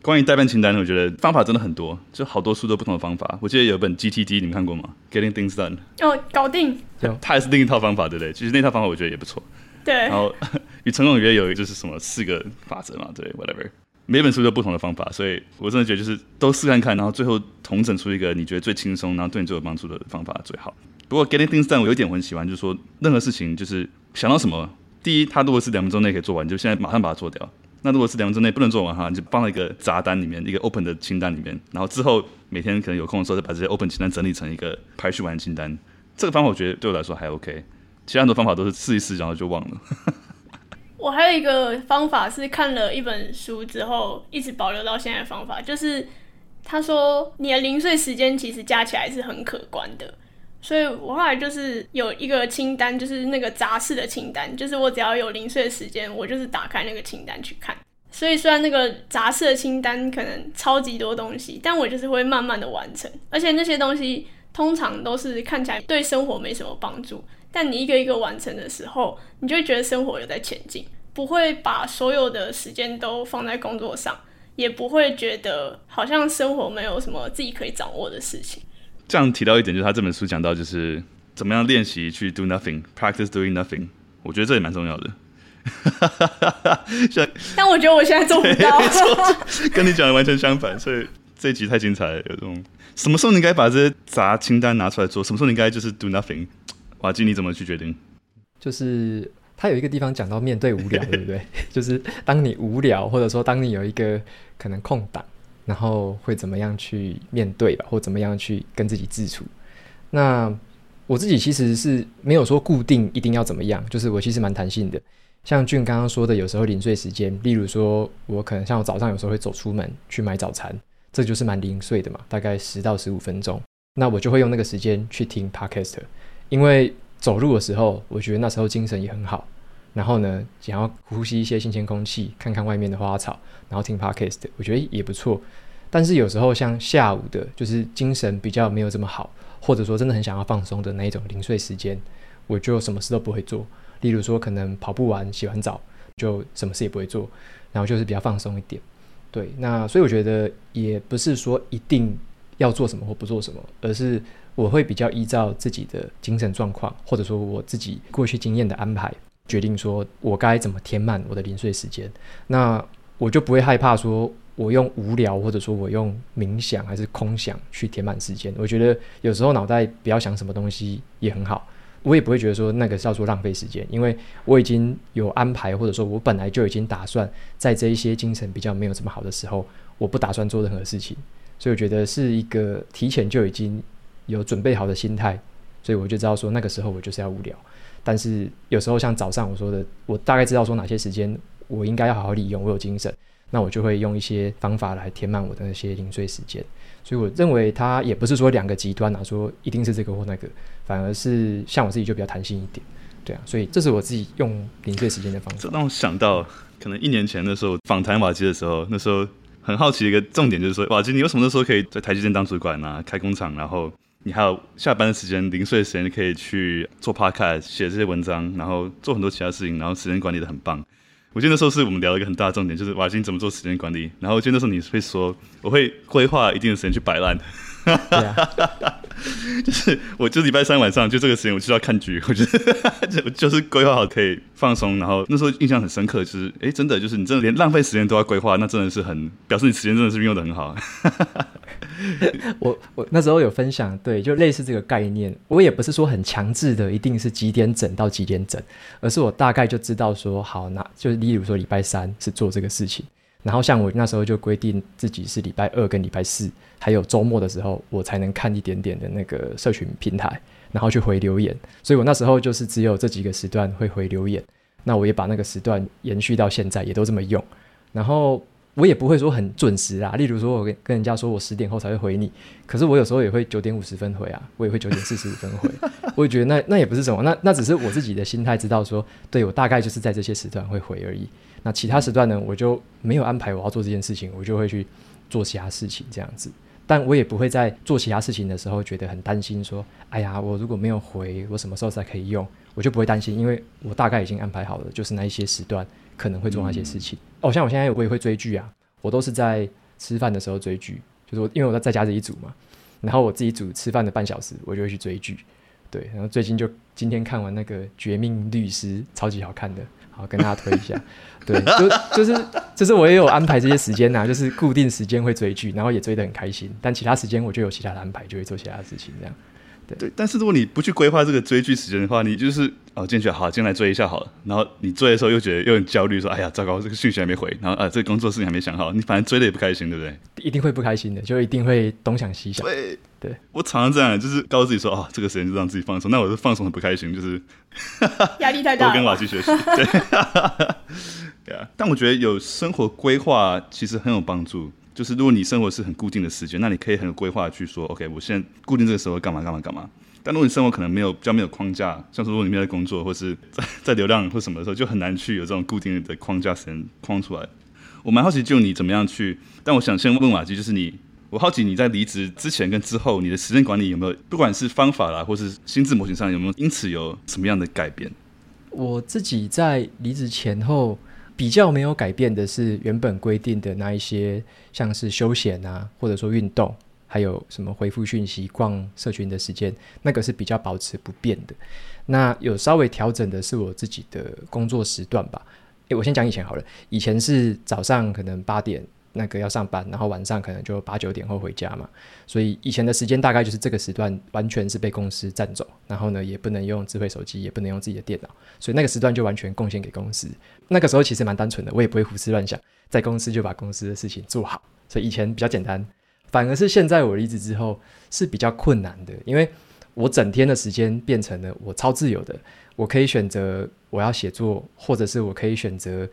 关于代办清单，我觉得方法真的很多，就好多书都不同的方法。我记得有一本 GTD，你们看过吗？Getting Things Done。哦，搞定。它也是另一套方法，对不对？其实那套方法我觉得也不错。对。然后 <laughs> 与成功有约有就是什么四个法则嘛，对，whatever。每本书都有不同的方法，所以我真的觉得就是都试看看，然后最后统整出一个你觉得最轻松，然后对你最有帮助的方法最好。不过 Getting Things Done 我有一点我很喜欢，就是说任何事情就是想到什么，第一，它如果是两分钟内可以做完，你就现在马上把它做掉。那如果是两分钟内不能做完哈，你就放在一个杂单里面，一个 open 的清单里面，然后之后每天可能有空的时候再把这些 open 清单整理成一个排序完清单。这个方法我觉得对我来说还 OK，其他很多方法都是试一试然后就忘了。<laughs> 我还有一个方法是看了一本书之后一直保留到现在的方法，就是他说你的零碎时间其实加起来是很可观的。所以我后来就是有一个清单，就是那个杂事的清单，就是我只要有零碎的时间，我就是打开那个清单去看。所以虽然那个杂事的清单可能超级多东西，但我就是会慢慢的完成。而且那些东西通常都是看起来对生活没什么帮助，但你一个一个完成的时候，你就会觉得生活有在前进，不会把所有的时间都放在工作上，也不会觉得好像生活没有什么自己可以掌握的事情。这样提到一点，就是他这本书讲到，就是怎么样练习去 do nothing，practice doing nothing。我觉得这也蛮重要的。<laughs> 但我觉得我现在做不到，<laughs> 跟你讲的完全相反。所以这一集太精彩了，有这种什么时候你应该把这些杂清单拿出来做，什么时候你应该就是 do nothing。瓦基，你怎么去决定？就是他有一个地方讲到面对无聊，对不对？<laughs> 就是当你无聊，或者说当你有一个可能空档。然后会怎么样去面对吧，或怎么样去跟自己自处？那我自己其实是没有说固定一定要怎么样，就是我其实蛮弹性的。像俊刚刚说的，有时候零碎时间，例如说我可能像我早上有时候会走出门去买早餐，这就是蛮零碎的嘛，大概十到十五分钟。那我就会用那个时间去听 Podcast，因为走路的时候，我觉得那时候精神也很好。然后呢，想要呼吸一些新鲜空气，看看外面的花草，然后听 podcast，我觉得也不错。但是有时候像下午的，就是精神比较没有这么好，或者说真的很想要放松的那一种零碎时间，我就什么事都不会做。例如说，可能跑步完、洗完澡，就什么事也不会做，然后就是比较放松一点。对，那所以我觉得也不是说一定要做什么或不做什么，而是我会比较依照自己的精神状况，或者说我自己过去经验的安排。决定说我该怎么填满我的零碎时间。那我就不会害怕说我用无聊或者说我用冥想还是空想去填满时间。我觉得有时候脑袋不要想什么东西也很好。我也不会觉得说那个叫做浪费时间，因为我已经有安排，或者说我本来就已经打算在这一些精神比较没有这么好的时候，我不打算做任何事情，所以我觉得是一个提前就已经有准备好的心态，所以我就知道说那个时候我就是要无聊。但是有时候像早上我说的，我大概知道说哪些时间我应该要好好利用，我有精神，那我就会用一些方法来填满我的那些零碎时间。所以我认为它也不是说两个极端啊，说一定是这个或那个，反而是像我自己就比较弹性一点，对啊，所以这是我自己用零碎时间的方法。这让我想到，可能一年前的时候访谈瓦基的时候，那时候很好奇一个重点就是说，瓦基你为什么那时候可以在台积电当主管啊，开工厂，然后你还有下班的时间、零碎的时间可以去做 podcast、写这些文章，然后做很多其他事情，然后时间管理的很棒。我记得那时候是我们聊一个很大的重点，就是瓦金怎么做时间管理。然后我记得那时候你会说，我会规划一定的时间去摆烂。对啊，就是我就礼拜三晚上就这个时间，我就要看剧。我觉得就就是规划好可以放松。然后那时候印象很深刻，就是哎，真的就是你真的连浪费时间都要规划，那真的是很表示你时间真的是运用得很好。我我那时候有分享，对，就类似这个概念。我也不是说很强制的，一定是几点整到几点整，而是我大概就知道说，好，那就是例如说礼拜三是做这个事情，然后像我那时候就规定自己是礼拜二跟礼拜四，还有周末的时候，我才能看一点点的那个社群平台，然后去回留言。所以我那时候就是只有这几个时段会回留言，那我也把那个时段延续到现在，也都这么用，然后。我也不会说很准时啊，<laughs> 例如说，我跟跟人家说我十点后才会回你，可是我有时候也会九点五十分回啊，我也会九点四十五分回，<laughs> 我也觉得那那也不是什么，那那只是我自己的心态知道说，对，我大概就是在这些时段会回而已，那其他时段呢，我就没有安排我要做这件事情，我就会去做其他事情这样子，但我也不会在做其他事情的时候觉得很担心说，哎呀，我如果没有回，我什么时候才可以用，我就不会担心，因为我大概已经安排好了，就是那一些时段。可能会做那些事情、嗯、哦，像我现在我也会追剧啊，我都是在吃饭的时候追剧，就是我因为我在在家自己煮嘛，然后我自己煮吃饭的半小时，我就会去追剧，对，然后最近就今天看完那个《绝命律师》，超级好看的，好跟大家推一下，对，就就是就是我也有安排这些时间呐、啊，就是固定时间会追剧，然后也追得很开心，但其他时间我就有其他的安排，就会做其他的事情这样。对，但是如果你不去规划这个追剧时间的话，你就是哦进去好，进来追一下好了。然后你追的时候又觉得又很焦虑，说哎呀糟糕，这个讯息还没回，然后啊这个工作事情还没想好，你反正追的也不开心，对不对？一定会不开心的，就一定会东想西想。对，对我常常这样，就是告诉自己说哦，这个时间就让自己放松，那我就放松很不开心，就是 <laughs> 压力太大。多跟瓦基学习，对，<laughs> <laughs> 对啊。但我觉得有生活规划其实很有帮助。就是如果你生活是很固定的时间，那你可以很有规划去说，OK，我现在固定这个时候干嘛干嘛干嘛。但如果你生活可能没有比较没有框架，像是如果你没有在工作，或是在在流浪或什么的时候，就很难去有这种固定的框架时间框出来。我蛮好奇，就你怎么样去？但我想先问瓦基，就是你，我好奇你在离职之前跟之后，你的时间管理有没有，不管是方法啦，或是心智模型上有没有因此有什么样的改变？我自己在离职前后。比较没有改变的是原本规定的那一些，像是休闲啊，或者说运动，还有什么回复讯息、逛社群的时间，那个是比较保持不变的。那有稍微调整的是我自己的工作时段吧。诶，我先讲以前好了，以前是早上可能八点。那个要上班，然后晚上可能就八九点后回家嘛，所以以前的时间大概就是这个时段，完全是被公司占走，然后呢也不能用智慧手机，也不能用自己的电脑，所以那个时段就完全贡献给公司。那个时候其实蛮单纯的，我也不会胡思乱想，在公司就把公司的事情做好，所以以前比较简单。反而是现在我离职之后是比较困难的，因为我整天的时间变成了我超自由的，我可以选择我要写作，或者是我可以选择。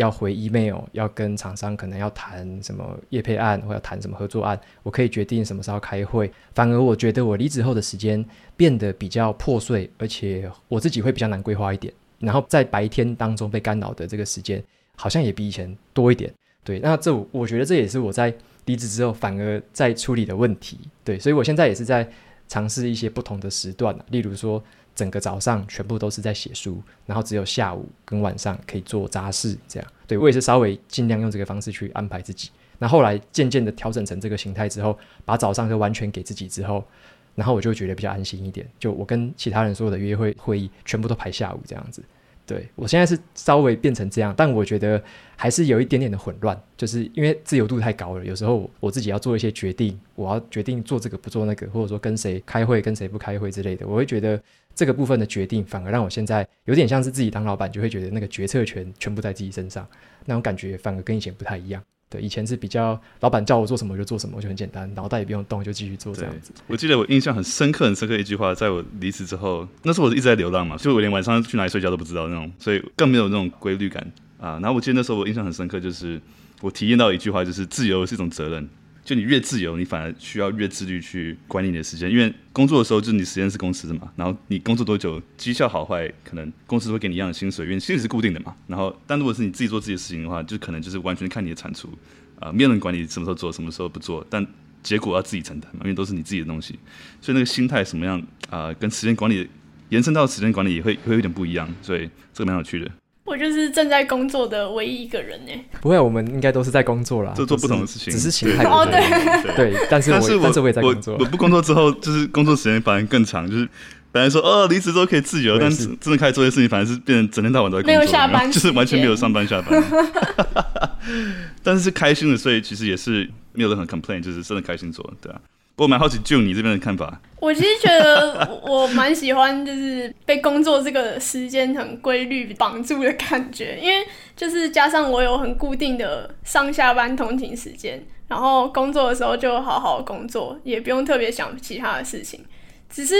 要回 email，要跟厂商可能要谈什么业配案，或要谈什么合作案，我可以决定什么时候开会。反而我觉得我离职后的时间变得比较破碎，而且我自己会比较难规划一点。然后在白天当中被干扰的这个时间，好像也比以前多一点。对，那这我觉得这也是我在离职之后反而在处理的问题。对，所以我现在也是在尝试一些不同的时段，例如说。整个早上全部都是在写书，然后只有下午跟晚上可以做杂事，这样。对，我也是稍微尽量用这个方式去安排自己。那后来渐渐的调整成这个形态之后，把早上就完全给自己之后，然后我就觉得比较安心一点。就我跟其他人所有的约会会议全部都排下午这样子。对，我现在是稍微变成这样，但我觉得还是有一点点的混乱，就是因为自由度太高了。有时候我自己要做一些决定，我要决定做这个不做那个，或者说跟谁开会跟谁不开会之类的，我会觉得这个部分的决定反而让我现在有点像是自己当老板，就会觉得那个决策权全部在自己身上，那种感觉反而跟以前不太一样。对，以前是比较老板叫我做什么我就做什么，我就很简单，脑袋也不用动就继续做这样子。我记得我印象很深刻、很深刻一句话，在我离职之后，那时候我一直在流浪嘛，就我连晚上去哪里睡觉都不知道那种，所以更没有那种规律感啊。然后我记得那时候我印象很深刻，就是我体验到一句话，就是自由是一种责任。就你越自由，你反而需要越自律去管理你的时间，因为工作的时候就是你时间是公司的嘛，然后你工作多久，绩效好坏，可能公司会给你一样的薪水，因为薪水是固定的嘛。然后，但如果是你自己做自己的事情的话，就可能就是完全看你的产出啊，没有人管你什么时候做，什么时候不做，但结果要自己承担嘛，因为都是你自己的东西。所以那个心态什么样啊，跟时间管理延伸到时间管理也会会有点不一样，所以这个蛮有趣的。我就是正在工作的唯一一个人呢。不会，我们应该都是在工作啦，就做不同的事情，只是形态不同。对，但是我但是我也在工作。我不工作之后，就是工作时间反而更长。就是本来说哦，离职之后可以自由，但是真的开始做些事情，反而是变成整天到晚都在工作，没有下班，就是完全没有上班下班。<laughs> 但是是开心的，所以其实也是没有任何 complain，就是真的开心做，对啊。我蛮好奇就你这边的看法。我其实觉得我蛮喜欢，就是被工作这个时间很规律绑住的感觉，因为就是加上我有很固定的上下班通勤时间，然后工作的时候就好好工作，也不用特别想其他的事情。只是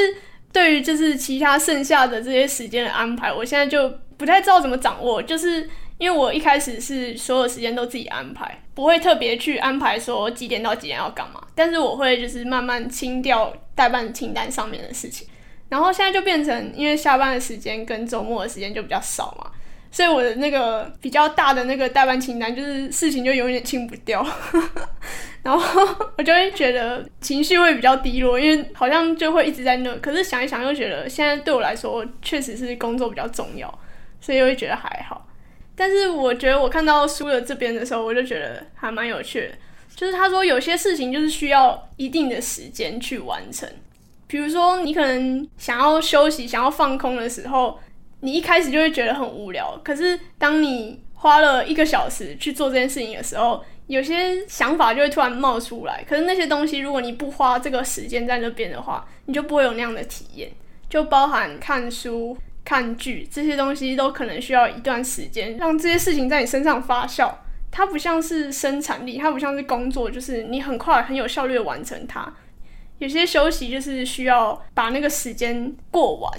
对于就是其他剩下的这些时间的安排，我现在就不太知道怎么掌握，就是。因为我一开始是所有时间都自己安排，不会特别去安排说几点到几点要干嘛，但是我会就是慢慢清掉待办清单上面的事情，然后现在就变成因为下班的时间跟周末的时间就比较少嘛，所以我的那个比较大的那个代办清单就是事情就永远清不掉，<laughs> 然后我就会觉得情绪会比较低落，因为好像就会一直在那，可是想一想又觉得现在对我来说确实是工作比较重要，所以又会觉得还好。但是我觉得我看到书的这边的时候，我就觉得还蛮有趣的。就是他说有些事情就是需要一定的时间去完成，比如说你可能想要休息、想要放空的时候，你一开始就会觉得很无聊。可是当你花了一个小时去做这件事情的时候，有些想法就会突然冒出来。可是那些东西，如果你不花这个时间在那边的话，你就不会有那样的体验。就包含看书。看剧这些东西都可能需要一段时间，让这些事情在你身上发酵。它不像是生产力，它不像是工作，就是你很快很有效率的完成它。有些休息就是需要把那个时间过完。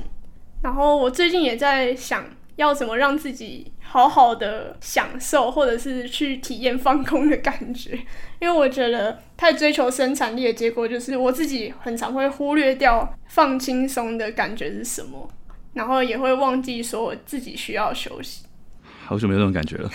然后我最近也在想要怎么让自己好好的享受，或者是去体验放空的感觉。因为我觉得太追求生产力的结果，就是我自己很常会忽略掉放轻松的感觉是什么。然后也会忘记说我自己需要休息。好久没有这种感觉了。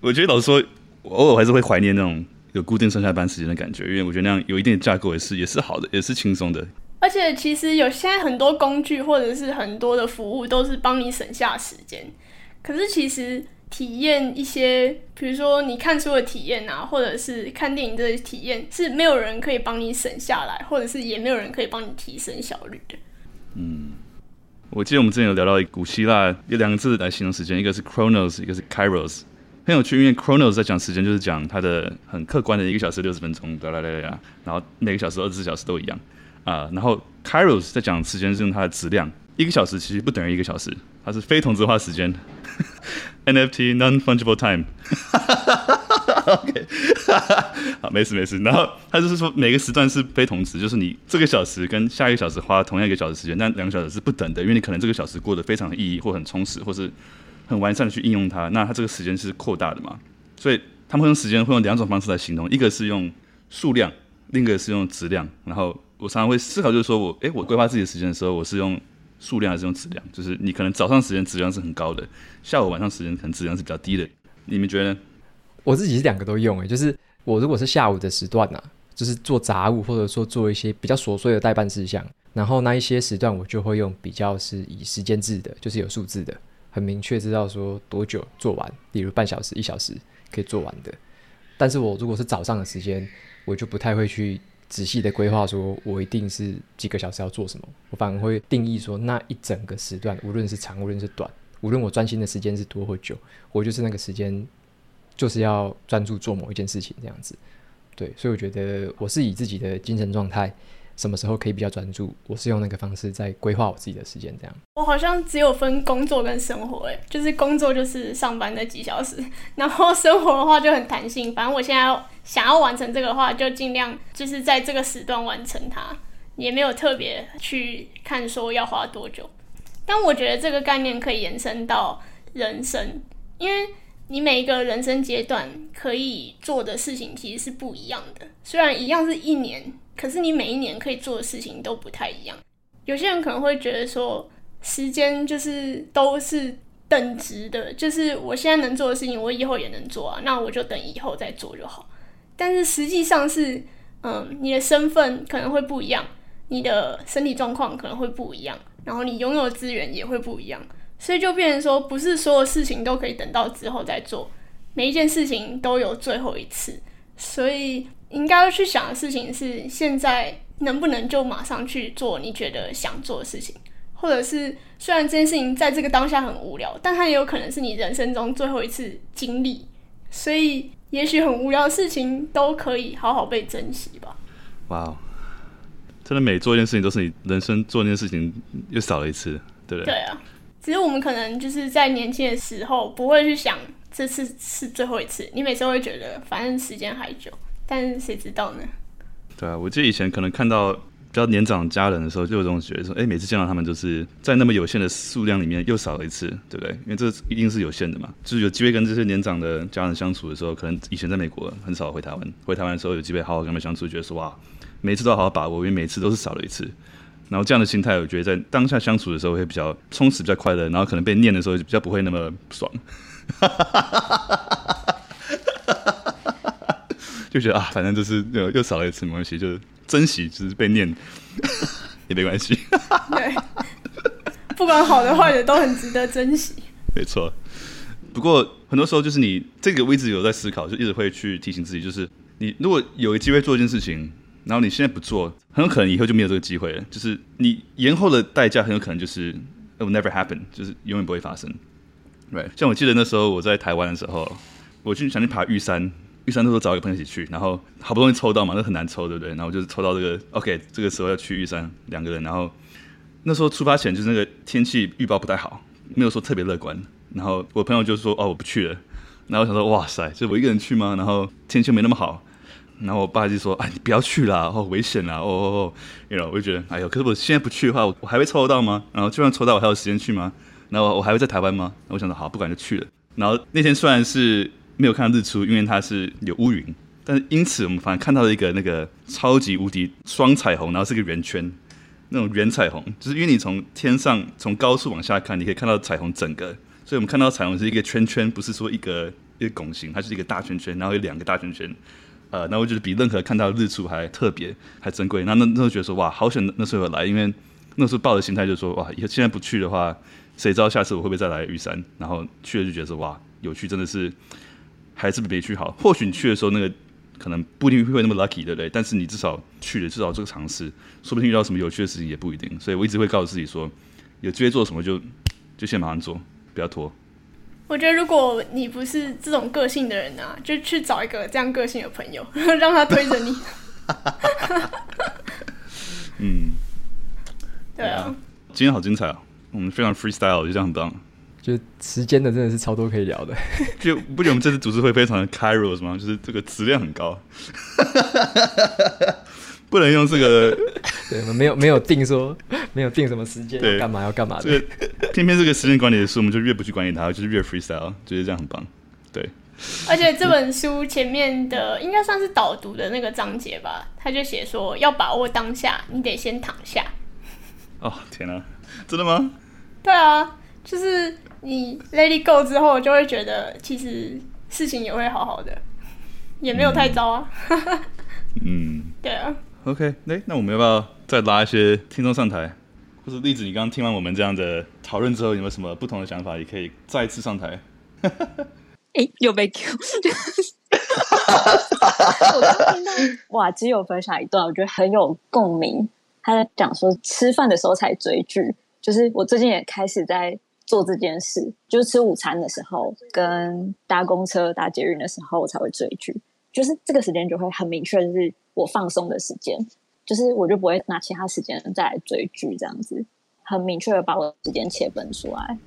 <laughs> 我觉得老实说，我偶尔还是会怀念那种有固定上下班时间的感觉，因为我觉得那样有一定的架构也是也是好的，也是轻松的。而且其实有现在很多工具或者是很多的服务都是帮你省下时间，可是其实。体验一些，比如说你看书的体验啊，或者是看电影这些体验，是没有人可以帮你省下来，或者是也没有人可以帮你提升效率的。嗯，我记得我们之前有聊到古希腊有两个字来形容时间，一个是 chronos，一个是 kairos，很有趣，因为 chronos 在讲时间，就是讲它的很客观的一个小时六十分钟，啦啦啦啦，然后每个小时二十四小时都一样啊。然后 kairos 在讲时间是用它的质量，一个小时其实不等于一个小时，它是非同质化时间。<laughs> NFT non-fungible time，OK，<laughs> <laughs> 好，没事没事。然后他就是说，每个时段是非同质，就是你这个小时跟下一个小时花同样一个小时时间，但两个小时是不等的，因为你可能这个小时过得非常有意义或很充实，或是很完善的去应用它，那它这个时间是扩大的嘛？所以他们会用时间会用两种方式来形容，一个是用数量，另一个是用质量。然后我常常会思考，就是说我，诶，我规划自己的时间的时候，我是用。数量还是用质量？就是你可能早上时间质量是很高的，下午晚上时间可能质量是比较低的。你们觉得呢？我自己是两个都用诶，就是我如果是下午的时段呢、啊，就是做杂务或者说做一些比较琐碎的待办事项，然后那一些时段我就会用比较是以时间制的，就是有数字的，很明确知道说多久做完，例如半小时、一小时可以做完的。但是我如果是早上的时间，我就不太会去。仔细的规划，说我一定是几个小时要做什么，我反而会定义说那一整个时段，无论是长，无论是短，无论我专心的时间是多或久，我就是那个时间就是要专注做某一件事情这样子。对，所以我觉得我是以自己的精神状态。什么时候可以比较专注？我是用那个方式在规划我自己的时间，这样。我好像只有分工作跟生活，哎，就是工作就是上班的几小时，然后生活的话就很弹性。反正我现在想要完成这个的话，就尽量就是在这个时段完成它，也没有特别去看说要花多久。但我觉得这个概念可以延伸到人生，因为你每一个人生阶段可以做的事情其实是不一样的，虽然一样是一年。可是你每一年可以做的事情都不太一样。有些人可能会觉得说，时间就是都是等值的，就是我现在能做的事情，我以后也能做啊，那我就等以后再做就好。但是实际上是，嗯，你的身份可能会不一样，你的身体状况可能会不一样，然后你拥有资源也会不一样，所以就变成说，不是所有事情都可以等到之后再做，每一件事情都有最后一次，所以。应该要去想的事情是，现在能不能就马上去做你觉得想做的事情，或者是虽然这件事情在这个当下很无聊，但它也有可能是你人生中最后一次经历，所以也许很无聊的事情都可以好好被珍惜吧。哇哦，真的每做一件事情都是你人生做一件事情又少了一次，对不对？对啊，只是我们可能就是在年轻的时候不会去想这次是最后一次，你每次会觉得反正时间还久。但是谁知道呢？对啊，我记得以前可能看到比较年长的家人的时候，就有这种觉得说，哎，每次见到他们，就是在那么有限的数量里面又少了一次，对不对？因为这一定是有限的嘛。就是有机会跟这些年长的家人相处的时候，可能以前在美国很少回台湾，回台湾的时候有机会好好跟他们相处，觉得说哇，每次都好好把握，因为每次都是少了一次。然后这样的心态，我觉得在当下相处的时候会比较充实、比较快乐，然后可能被念的时候就比较不会那么爽。<laughs> 就觉得啊，反正就是又又少了一次，没关系，就是珍惜，就是被念 <laughs> 也没关系。<laughs> 对，不管好的坏的都很值得珍惜。没错，不过很多时候就是你这个位置有在思考，就一直会去提醒自己，就是你如果有个机会做一件事情，然后你现在不做，很有可能以后就没有这个机会了。就是你延后的代价很有可能就是 it will never happen，就是永远不会发生。对，像我记得那时候我在台湾的时候，我去想去爬玉山。玉山那时候找一个朋友一起去，然后好不容易抽到嘛，那很难抽，对不对？然后就是抽到这个，<laughs> OK，这个时候要去玉山，两个人。然后那时候出发前就是那个天气预报不太好，没有说特别乐观。然后我朋友就说：“哦，我不去了。”然后我想说：“哇塞，就我一个人去吗？”然后天气没那么好。然后我爸就说：“哎，你不要去啦，哦，危险啦，哦哦哦。”然后我就觉得：“哎呦，可是我现在不去的话，我我还会抽得到吗？然后就算抽到，我还有时间去吗？然后我还会在台湾吗？”我想说：“好，不管就去了。”然后那天虽然是。没有看到日出，因为它是有乌云。但是因此，我们反而看到了一个那个超级无敌双彩虹，然后是个圆圈，那种圆彩虹，就是因为你从天上从高处往下看，你可以看到彩虹整个。所以我们看到彩虹是一个圈圈，不是说一个一个拱形，它是一个大圈圈，然后有两个大圈圈。呃，那我觉得比任何看到日出还特别还珍贵。那那那时候觉得说哇，好险那时候有来，因为那时候抱着心态就是说哇，现在不去的话，谁知道下次我会不会再来玉山？然后去了就觉得说哇，有趣真的是。还是比没去好。或许你去的时候，那个可能不一定会那么 lucky，对不对？但是你至少去了，至少这个尝试，说不定遇到什么有趣的事情也不一定。所以我一直会告诉自己说，有机会做什么就就先马上做，不要拖。我觉得如果你不是这种个性的人啊，就去找一个这样个性的朋友，<laughs> 让他推着你。<laughs> 嗯，对啊。今天好精彩啊！我们非常 freestyle，我觉得这样很棒。就时间的真的是超多可以聊的，<laughs> 就不觉得我们这次组织会非常的 Kairos 吗？就是这个质量很高，不能用这个，<laughs> 对，我们没有没有定说，没有定什么时间，对，干嘛要干嘛的。这个偏偏这个时间管理的书，我们就越不去管理它，就是越 freestyle，觉得这样很棒。对，而且这本书前面的应该算是导读的那个章节吧，他就写说要把握当下，你得先躺下。哦天哪，真的吗？对啊，就是。你 let it go 之后，就会觉得其实事情也会好好的，也没有太糟啊。嗯，<laughs> 对啊。OK，那、欸、那我们要不要再拉一些听众上台？或者例子，你刚刚听完我们这样的讨论之后，有没有什么不同的想法？也可以再一次上台。哎、欸，又被 Q。我刚听到瓦基有分享一段，我觉得很有共鸣。他在讲说，吃饭的时候才追剧，就是我最近也开始在做这件事，就是吃午餐的时候，跟搭公车、搭捷运的时候，我才会追剧。就是这个时间就会很明确，就是我放松的时间，就是我就不会拿其他时间再来追剧，这样子很明确的把我的时间切分出来。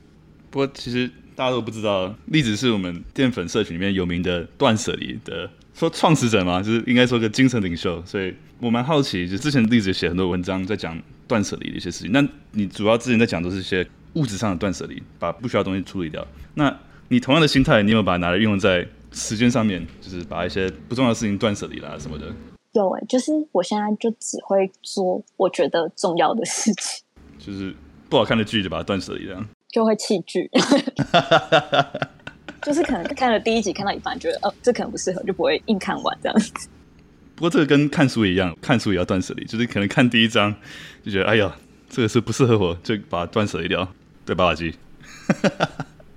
不过其实大家都不知道，栗子是我们淀粉社群里面有名的断舍离的说创始者嘛，就是应该说个精神领袖，所以我蛮好奇，就之前栗子写很多文章在讲断舍离的一些事情。那你主要之前在讲都是一些物质上的断舍离，把不需要的东西处理掉。那你同样的心态，你有没有把它拿来用在时间上面，就是把一些不重要的事情断舍离啦什么的？有哎、欸，就是我现在就只会做我觉得重要的事情，就是不好看的剧就把它断舍离这样。就会弃剧，<laughs> 就是可能看了第一集看到一半，觉得哦，这可能不适合，就不会硬看完这样子。不过这个跟看书一样，看书也要断舍离，就是可能看第一章就觉得哎呀，这个是不适合我，就把它断舍离掉。对，爸爸机。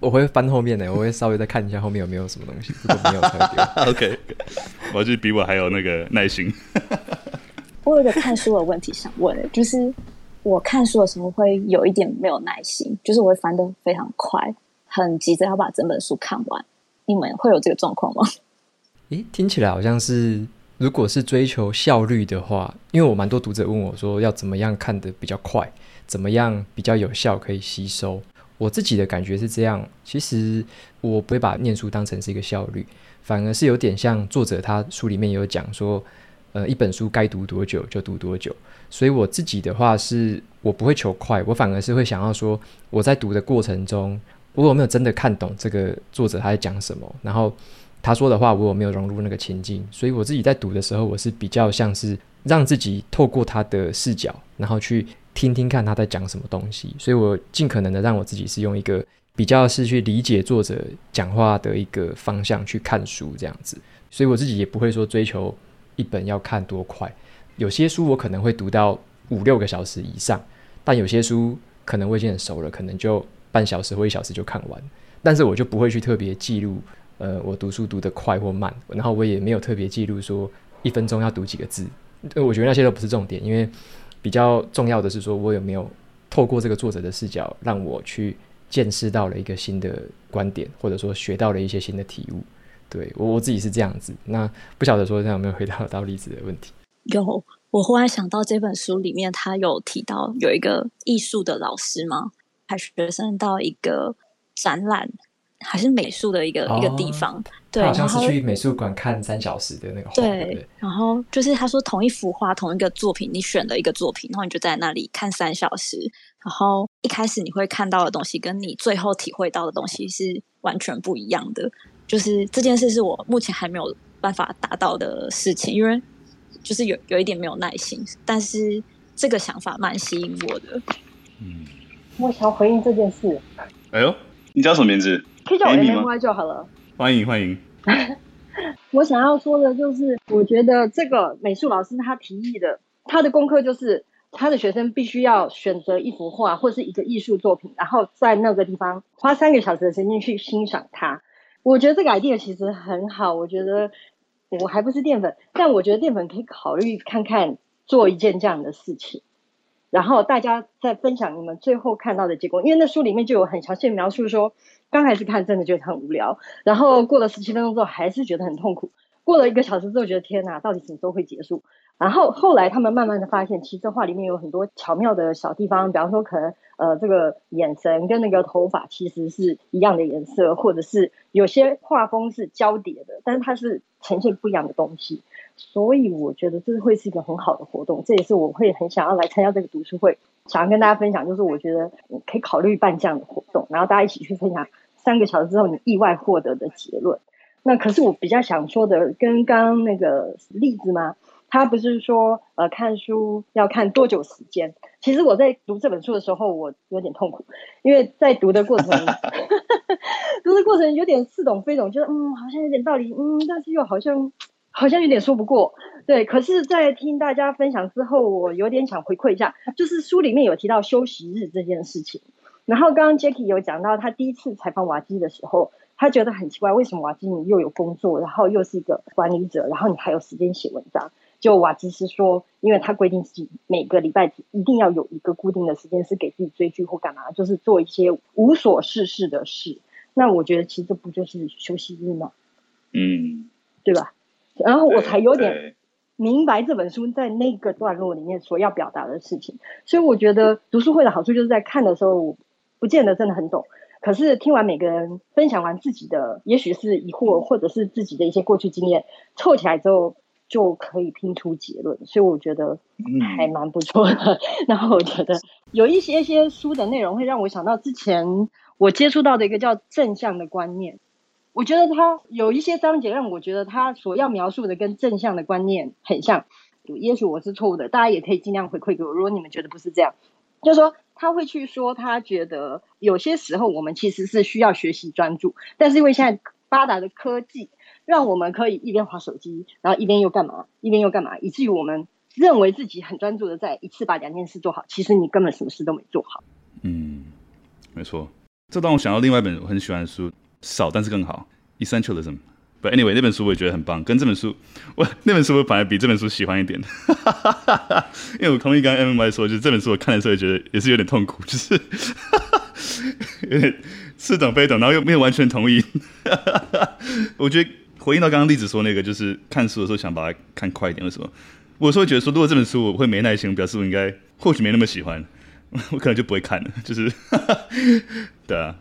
我会翻后面的，我会稍微再看一下后面有没有什么东西，如果没有才丢。<laughs> OK，我就比我还有那个耐心。<laughs> 我有一个看书的问题想问，就是。我看书的时候会有一点没有耐心，就是我会翻得非常快，很急着要把整本书看完。你们会有这个状况吗？诶，听起来好像是，如果是追求效率的话，因为我蛮多读者问我说要怎么样看得比较快，怎么样比较有效可以吸收。我自己的感觉是这样，其实我不会把念书当成是一个效率，反而是有点像作者他书里面有讲说，呃，一本书该读多久就读多久。所以我自己的话是，我不会求快，我反而是会想要说，我在读的过程中，我有没有真的看懂这个作者他在讲什么，然后他说的话我有没有融入那个情境。所以我自己在读的时候，我是比较像是让自己透过他的视角，然后去听听看他在讲什么东西。所以我尽可能的让我自己是用一个比较是去理解作者讲话的一个方向去看书这样子。所以我自己也不会说追求一本要看多快。有些书我可能会读到五六个小时以上，但有些书可能我已经很熟了，可能就半小时或一小时就看完。但是我就不会去特别记录，呃，我读书读得快或慢，然后我也没有特别记录说一分钟要读几个字。我觉得那些都不是重点，因为比较重要的是说我有没有透过这个作者的视角，让我去见识到了一个新的观点，或者说学到了一些新的体悟。对，我我自己是这样子。那不晓得说这样有没有回答到例子的问题？有，我忽然想到这本书里面，他有提到有一个艺术的老师吗？还是学生到一个展览，还是美术的一个、哦、一个地方？对，好像是去美术馆看三小时的那个画。对，对，然后就是他说，同一幅画，同一个作品，你选了一个作品，然后你就在那里看三小时。然后一开始你会看到的东西，跟你最后体会到的东西是完全不一样的。就是这件事是我目前还没有办法达到的事情，因为。就是有有一点没有耐心，但是这个想法蛮吸引我的。嗯，我想回应这件事。哎呦，你叫什么名字？可以叫我 M M Y 就好了。欢迎欢迎。欢 <laughs> 迎我想要说的就是，我觉得这个美术老师他提议的，他的功课就是他的学生必须要选择一幅画或是一个艺术作品，然后在那个地方花三个小时的时间去欣赏它。我觉得这个 idea 其实很好，我觉得。我还不是淀粉，但我觉得淀粉可以考虑看看做一件这样的事情，然后大家再分享你们最后看到的结果。因为那书里面就有很详细的描述说，刚开始看真的觉得很无聊，然后过了十七分钟之后还是觉得很痛苦，过了一个小时之后觉得天哪，到底什么时候会结束？然后后来他们慢慢的发现，其实这画里面有很多巧妙的小地方，比方说可能呃这个眼神跟那个头发其实是一样的颜色，或者是有些画风是交叠的，但是它是呈现不一样的东西。所以我觉得这会是一个很好的活动，这也是我会很想要来参加这个读书会，想要跟大家分享，就是我觉得可以考虑办这样的活动，然后大家一起去分享三个小时之后你意外获得的结论。那可是我比较想说的，跟刚刚那个例子吗？他不是说，呃，看书要看多久时间？其实我在读这本书的时候，我有点痛苦，因为在读的过程 <laughs> <laughs> 读的过程有点似懂非懂，觉得嗯，好像有点道理，嗯，但是又好像好像有点说不过。对，可是，在听大家分享之后，我有点想回馈一下，就是书里面有提到休息日这件事情。然后刚刚 Jackie 有讲到，他第一次采访瓦基的时候。他觉得很奇怪，为什么瓦基你又有工作，然后又是一个管理者，然后你还有时间写文章？就瓦基是说，因为他规定自己每个礼拜一定要有一个固定的时间是给自己追剧或干嘛，就是做一些无所事事的事。那我觉得其实这不就是休息日吗？嗯，对吧？然后我才有点明白这本书在那个段落里面所要表达的事情。所以我觉得读书会的好处就是在看的时候，我不见得真的很懂。可是听完每个人分享完自己的，也许是疑惑，或者是自己的一些过去经验，凑起来之后就可以拼出结论。所以我觉得还蛮不错的。嗯、<laughs> 然后我觉得有一些一些书的内容会让我想到之前我接触到的一个叫正向的观念。我觉得他有一些章节让我觉得他所要描述的跟正向的观念很像。也许我是错误的，大家也可以尽量回馈给我。如果你们觉得不是这样，就是说。他会去说，他觉得有些时候我们其实是需要学习专注，但是因为现在发达的科技，让我们可以一边滑手机，然后一边又干嘛，一边又干嘛，以至于我们认为自己很专注的在一次把两件事做好，其实你根本什么事都没做好。嗯，没错，这让我想到另外一本我很喜欢的书，少但是更好，Essentialism。But anyway，那本书我也觉得很棒，跟这本书，我 <laughs> 那本书我反而比这本书喜欢一点，<laughs> 因为我同意刚刚 MY 说，就是这本书我看的时候也觉得 <laughs> 也是有点痛苦，就是有点似懂非懂，然后又没有完全同意。我觉得回应到刚刚栗子说那个，就是看书的时候想把它看快一点，为什么？我说觉得说，如果这本书我会没耐心，表示我应该或许没那么喜欢，我可能就不会看了，就是对啊。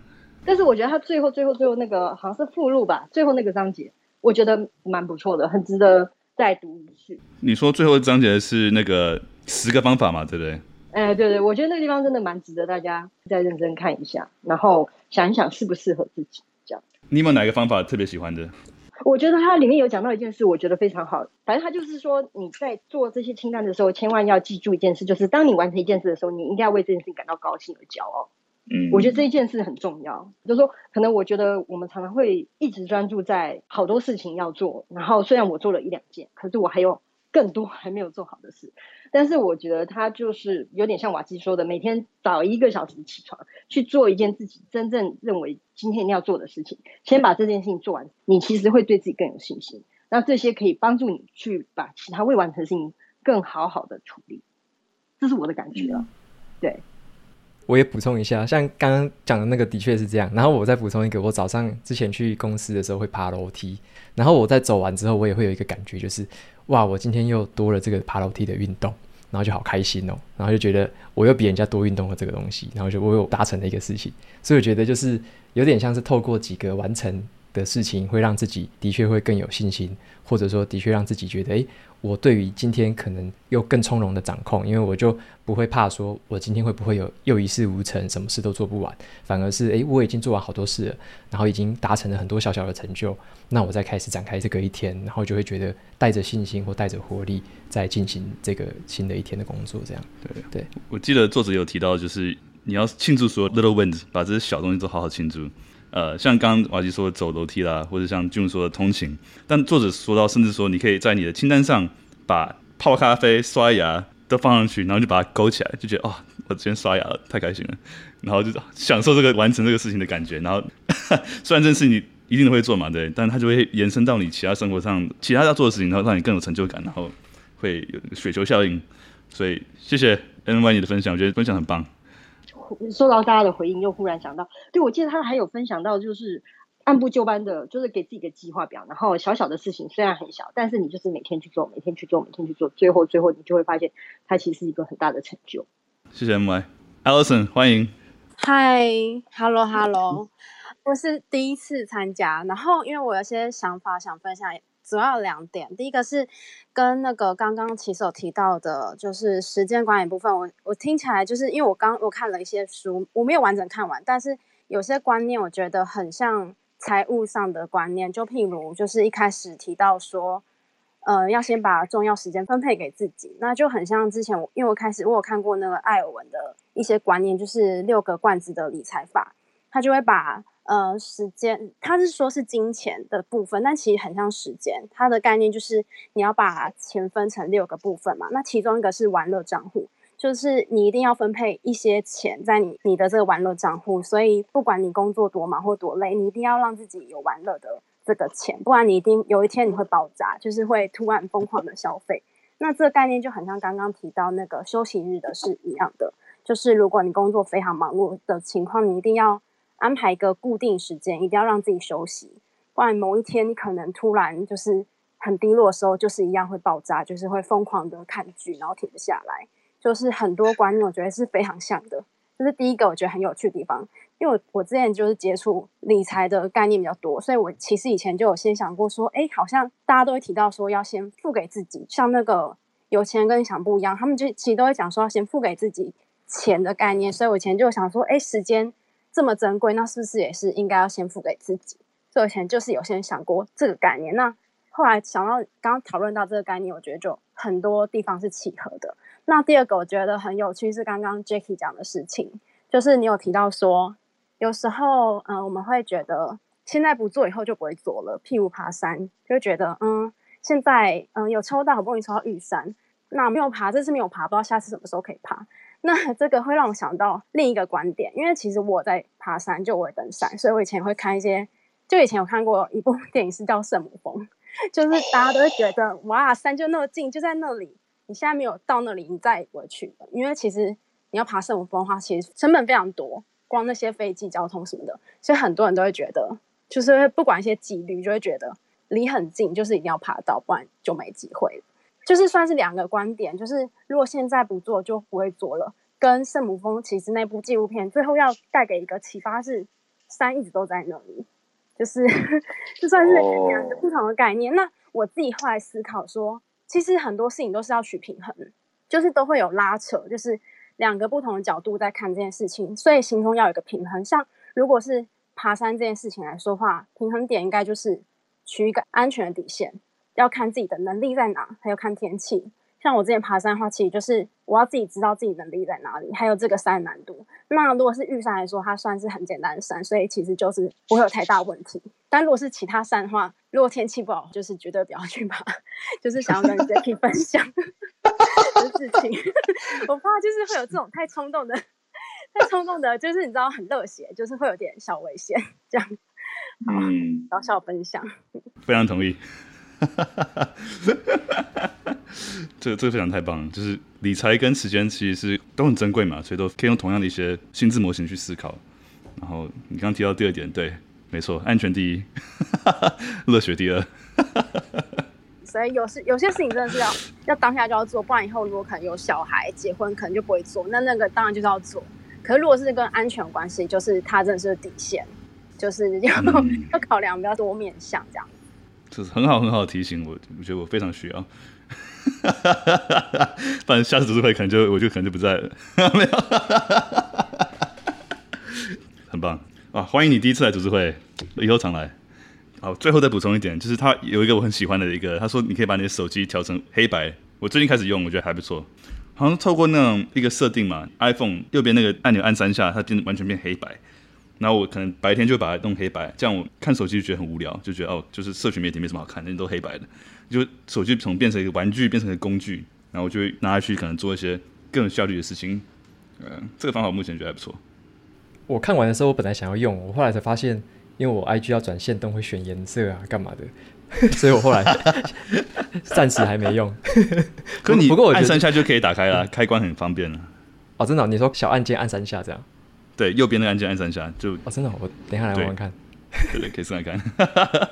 但是我觉得他最后最后最后那个好像是附录吧，最后那个章节，我觉得蛮不错的，很值得再读一次。你说最后章节是那个十个方法嘛，对不对？哎、欸，对对，我觉得那个地方真的蛮值得大家再认真看一下，然后想一想适不适合自己这样。你有没有哪个方法特别喜欢的？我觉得它里面有讲到一件事，我觉得非常好。反正它就是说你在做这些清单的时候，千万要记住一件事，就是当你完成一件事的时候，你应该要为这件事情感到高兴而骄傲。嗯，我觉得这一件事很重要，就是说，可能我觉得我们常常会一直专注在好多事情要做，然后虽然我做了一两件，可是我还有更多还没有做好的事。但是我觉得他就是有点像瓦基说的，每天早一个小时起床去做一件自己真正认为今天要做的事情，先把这件事情做完，你其实会对自己更有信心。那这些可以帮助你去把其他未完成的事情更好好的处理，这是我的感觉啊，对。我也补充一下，像刚刚讲的那个的确是这样。然后我再补充一个，我早上之前去公司的时候会爬楼梯，然后我在走完之后，我也会有一个感觉，就是哇，我今天又多了这个爬楼梯的运动，然后就好开心哦，然后就觉得我又比人家多运动了这个东西，然后就我有达成了一个事情，所以我觉得就是有点像是透过几个完成的事情，会让自己的确会更有信心，或者说的确让自己觉得，诶。我对于今天可能又更从容的掌控，因为我就不会怕说，我今天会不会有又一事无成，什么事都做不完，反而是诶，我已经做完好多事了，然后已经达成了很多小小的成就，那我再开始展开这个一天，然后就会觉得带着信心或带着活力在进行这个新的一天的工作，这样。对对，我记得作者有提到，就是你要庆祝说 little wins，把这些小东西都好好庆祝。呃，像刚刚瓦吉说的走楼梯啦，或者像君说的通勤，但作者说到，甚至说你可以在你的清单上把泡咖啡、刷牙都放上去，然后就把它勾起来，就觉得哦，我今天刷牙了，太开心了，然后就享受这个完成这个事情的感觉。然后 <laughs> 虽然这件事你一定会做嘛，对，但它就会延伸到你其他生活上其他要做的事情，然后让你更有成就感，然后会有雪球效应。所以谢谢 N Y 你的分享，我觉得分享很棒。收到大家的回应，又忽然想到，对，我记得他还有分享到，就是按部就班的，就是给自己一个计划表，然后小小的事情虽然很小，但是你就是每天去做，每天去做，每天去做，最后最后你就会发现，它其实是一个很大的成就。谢谢 MY，Allison 欢迎。Hi，Hello，Hello，<laughs> 我是第一次参加，然后因为我有些想法想分享。主要两点，第一个是跟那个刚刚其实有提到的，就是时间管理部分。我我听起来就是因为我刚我看了一些书，我没有完整看完，但是有些观念我觉得很像财务上的观念。就譬如就是一开始提到说，呃，要先把重要时间分配给自己，那就很像之前我因为我开始我有看过那个艾尔文的一些观念，就是六个罐子的理财法，他就会把。呃，时间，他是说是金钱的部分，但其实很像时间。它的概念就是你要把钱分成六个部分嘛。那其中一个是玩乐账户，就是你一定要分配一些钱在你你的这个玩乐账户，所以不管你工作多忙或多累，你一定要让自己有玩乐的这个钱，不然你一定有一天你会爆炸，就是会突然疯狂的消费。那这个概念就很像刚刚提到那个休息日的是一样的，就是如果你工作非常忙碌的情况，你一定要安排一个固定时间，一定要让自己休息，不然某一天你可能突然就是很低落的时候，就是一样会爆炸，就是会疯狂的看剧，然后停不下来。就是很多观念，我觉得是非常像的。这是第一个我觉得很有趣的地方，因为我我之前就是接触理财的概念比较多，所以我其实以前就有先想过说，哎，好像大家都会提到说要先付给自己，像那个有钱人跟你想不一样，他们就其实都会讲说要先付给自己钱的概念。所以我以前就想说，哎，时间这么珍贵，那是不是也是应该要先付给自己？所以前就是有先想过这个概念。那后来想到刚刚讨论到这个概念，我觉得就很多地方是契合的。那第二个我觉得很有趣是刚刚 Jacky 讲的事情，就是你有提到说，有时候嗯、我们会觉得现在不做以后就不会做了，譬如爬山，就会觉得嗯现在嗯有抽到好不容易抽到玉山，那没有爬，这次没有爬，不知道下次什么时候可以爬。那这个会让我想到另一个观点，因为其实我在爬山，就我会登山，所以我以前会看一些，就以前有看过一部 <laughs> 电影是叫《圣母峰》，就是大家都会觉得哇山就那么近，就在那里。你现在没有到那里，你再也不去了，因为其实你要爬圣母峰的话，其实成本非常多，光那些飞机交通什么的，所以很多人都会觉得，就是不管一些几率，就会觉得离很近就是一定要爬到，不然就没机会了。就是算是两个观点，就是如果现在不做就不会做了。跟圣母峰其实那部纪录片最后要带给一个启发是，山一直都在那里，就是 <laughs> 就算是两个不同的概念。那我自己后来思考说。其实很多事情都是要取平衡，就是都会有拉扯，就是两个不同的角度在看这件事情，所以心中要有一个平衡。像如果是爬山这件事情来说的话，平衡点应该就是取一个安全的底线，要看自己的能力在哪，还有看天气。像我之前爬山的话，其实就是我要自己知道自己能力在哪里，还有这个山的难度。那如果是玉山来说，它算是很简单的山，所以其实就是不会有太大问题。但如果是其他山的话，如果天气不好，就是绝对不要去爬。<laughs> 就是想要跟 Jacky <laughs> 分享的事情，<laughs> 我怕就是会有这种太冲动的、太冲动的，就是你知道很热血，就是会有点小危险这样。嗯，小小分享，非常同意。<laughs> 这个、这个非常太棒了，就是理财跟时间其实是都很珍贵嘛，所以都可以用同样的一些心智模型去思考。然后你刚刚提到第二点，对，没错，安全第一，<laughs> 乐学第二。所以有时有些事情真的是要要当下就要做，不然以后如果可能有小孩结婚，可能就不会做。那那个当然就是要做。可是如果是跟安全有关系，就是它真的是底线，就是 <laughs> 要、嗯、要考量比较多面向这样。这是很好很好的提醒，我我觉得我非常需要。反正下次读书会可能就我就可能就不在了。<laughs> 没有，很棒啊！欢迎你第一次来读书会，以后常来。好，最后再补充一点，就是他有一个我很喜欢的一个，他说你可以把你的手机调成黑白。我最近开始用，我觉得还不错。好像透过那种一个设定嘛，iPhone 右边那个按钮按三下，它变完全变黑白。然后我可能白天就把它弄黑白，这样我看手机就觉得很无聊，就觉得哦，就是社群媒体没什么好看，那都黑白的。就手机从变成一个玩具，变成一个工具，然后我就会拿去可能做一些更有效率的事情。嗯，这个方法目前觉得还不错。我看完的时候，我本来想要用，我后来才发现，因为我 IG 要转线动会选颜色啊，干嘛的，<laughs> 所以我后来暂时还没用。可你不过我按三下就可以打开了，开关很方便了。哦，真的、哦？你说小按键按三下这样？对，右边的按键按三下就哦，真的，我等一下来玩玩看。对 <laughs> 对，可以试试看。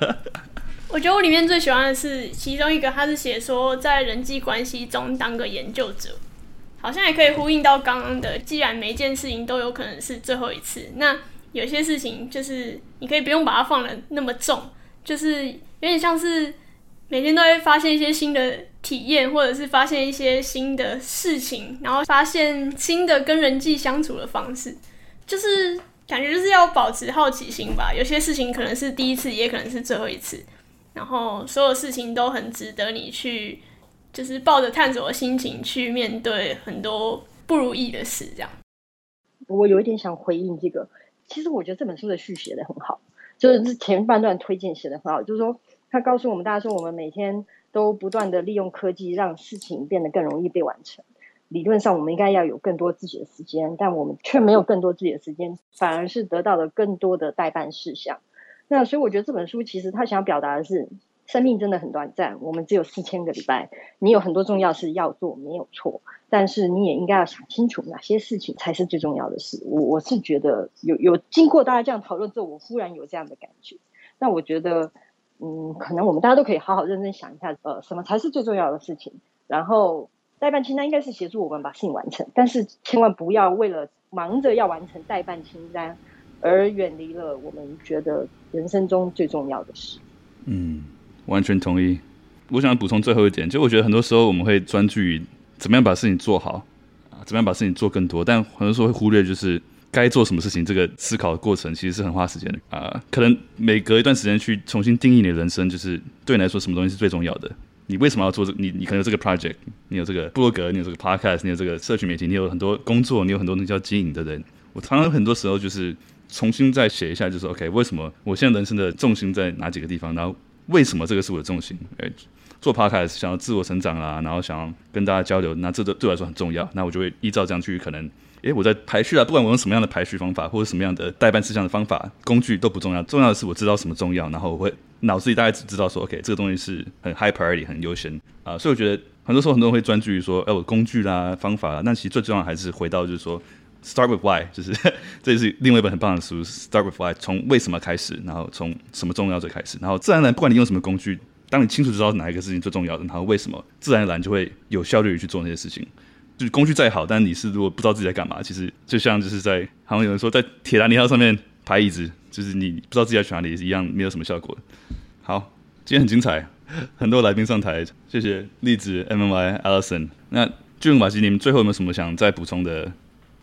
<laughs> 我觉得我里面最喜欢的是其中一个，他是写说在人际关系中当个研究者，好像也可以呼应到刚刚的。既然每一件事情都有可能是最后一次，那有些事情就是你可以不用把它放的那么重，就是有点像是每天都会发现一些新的体验，或者是发现一些新的事情，然后发现新的跟人际相处的方式。就是感觉就是要保持好奇心吧，有些事情可能是第一次，也可能是最后一次。然后所有事情都很值得你去，就是抱着探索的心情去面对很多不如意的事。这样，我有一点想回应这个。其实我觉得这本书的序写得很好，就是前半段推荐写得很好，就是说他告诉我们大家说，我们每天都不断的利用科技让事情变得更容易被完成。理论上我们应该要有更多自己的时间，但我们却没有更多自己的时间，反而是得到了更多的待办事项。那所以我觉得这本书其实他想表达的是，生命真的很短暂，我们只有四千个礼拜，你有很多重要事要做，没有错。但是你也应该要想清楚哪些事情才是最重要的事。我我是觉得有有经过大家这样讨论之后，我忽然有这样的感觉。那我觉得，嗯，可能我们大家都可以好好认真想一下，呃，什么才是最重要的事情。然后代办清单应该是协助我们把事情完成，但是千万不要为了忙着要完成代办清单，而远离了我们觉得人生中最重要的事。嗯，完全同意。我想补充最后一点，就我觉得很多时候我们会专注于。怎么样把事情做好啊？怎么样把事情做更多？但很多时候会忽略，就是该做什么事情。这个思考的过程其实是很花时间的啊、可能每隔一段时间去重新定义你的人生，就是对你来说什么东西是最重要的？你为什么要做这？你你可能有这个 project，你有这个部落格，你有这个 podcast，你有这个社群媒体，你有很多工作，你有很多东西要经营的人。我常常很多时候就是重新再写一下，就是 OK，为什么我现在人生的重心在哪几个地方？然后为什么这个是我的重心？哎。做 podcast 想要自我成长啦，然后想要跟大家交流，那这个对我来说很重要。那我就会依照这样去，可能，诶，我在排序啊，不管我用什么样的排序方法，或者什么样的代办事项的方法工具都不重要，重要的是我知道什么重要，然后我会脑子里大概只知道说，OK，这个东西是很 high priority 很优先啊、所以我觉得很多时候很多人会专注于说，哎，我工具啦、方法啦，那其实最重要还是回到就是说，start with why，就是 <laughs> 这也是另外一本很棒的书，start with why，从为什么开始，然后从什么重要最开始，然后自然而然不管你用什么工具。当你清楚知道哪一个事情最重要的，然后为什么，自然而然就会有效率去做那些事情。就是工具再好，但你是如果不知道自己在干嘛，其实就像就是在好像有人说在铁达尼号上面排椅子，就是你不知道自己要去哪里，是一样没有什么效果。好，今天很精彩，很多来宾上台，谢谢栗子、M Y、Alison。那俊马吉，你们最后有没有什么想再补充的？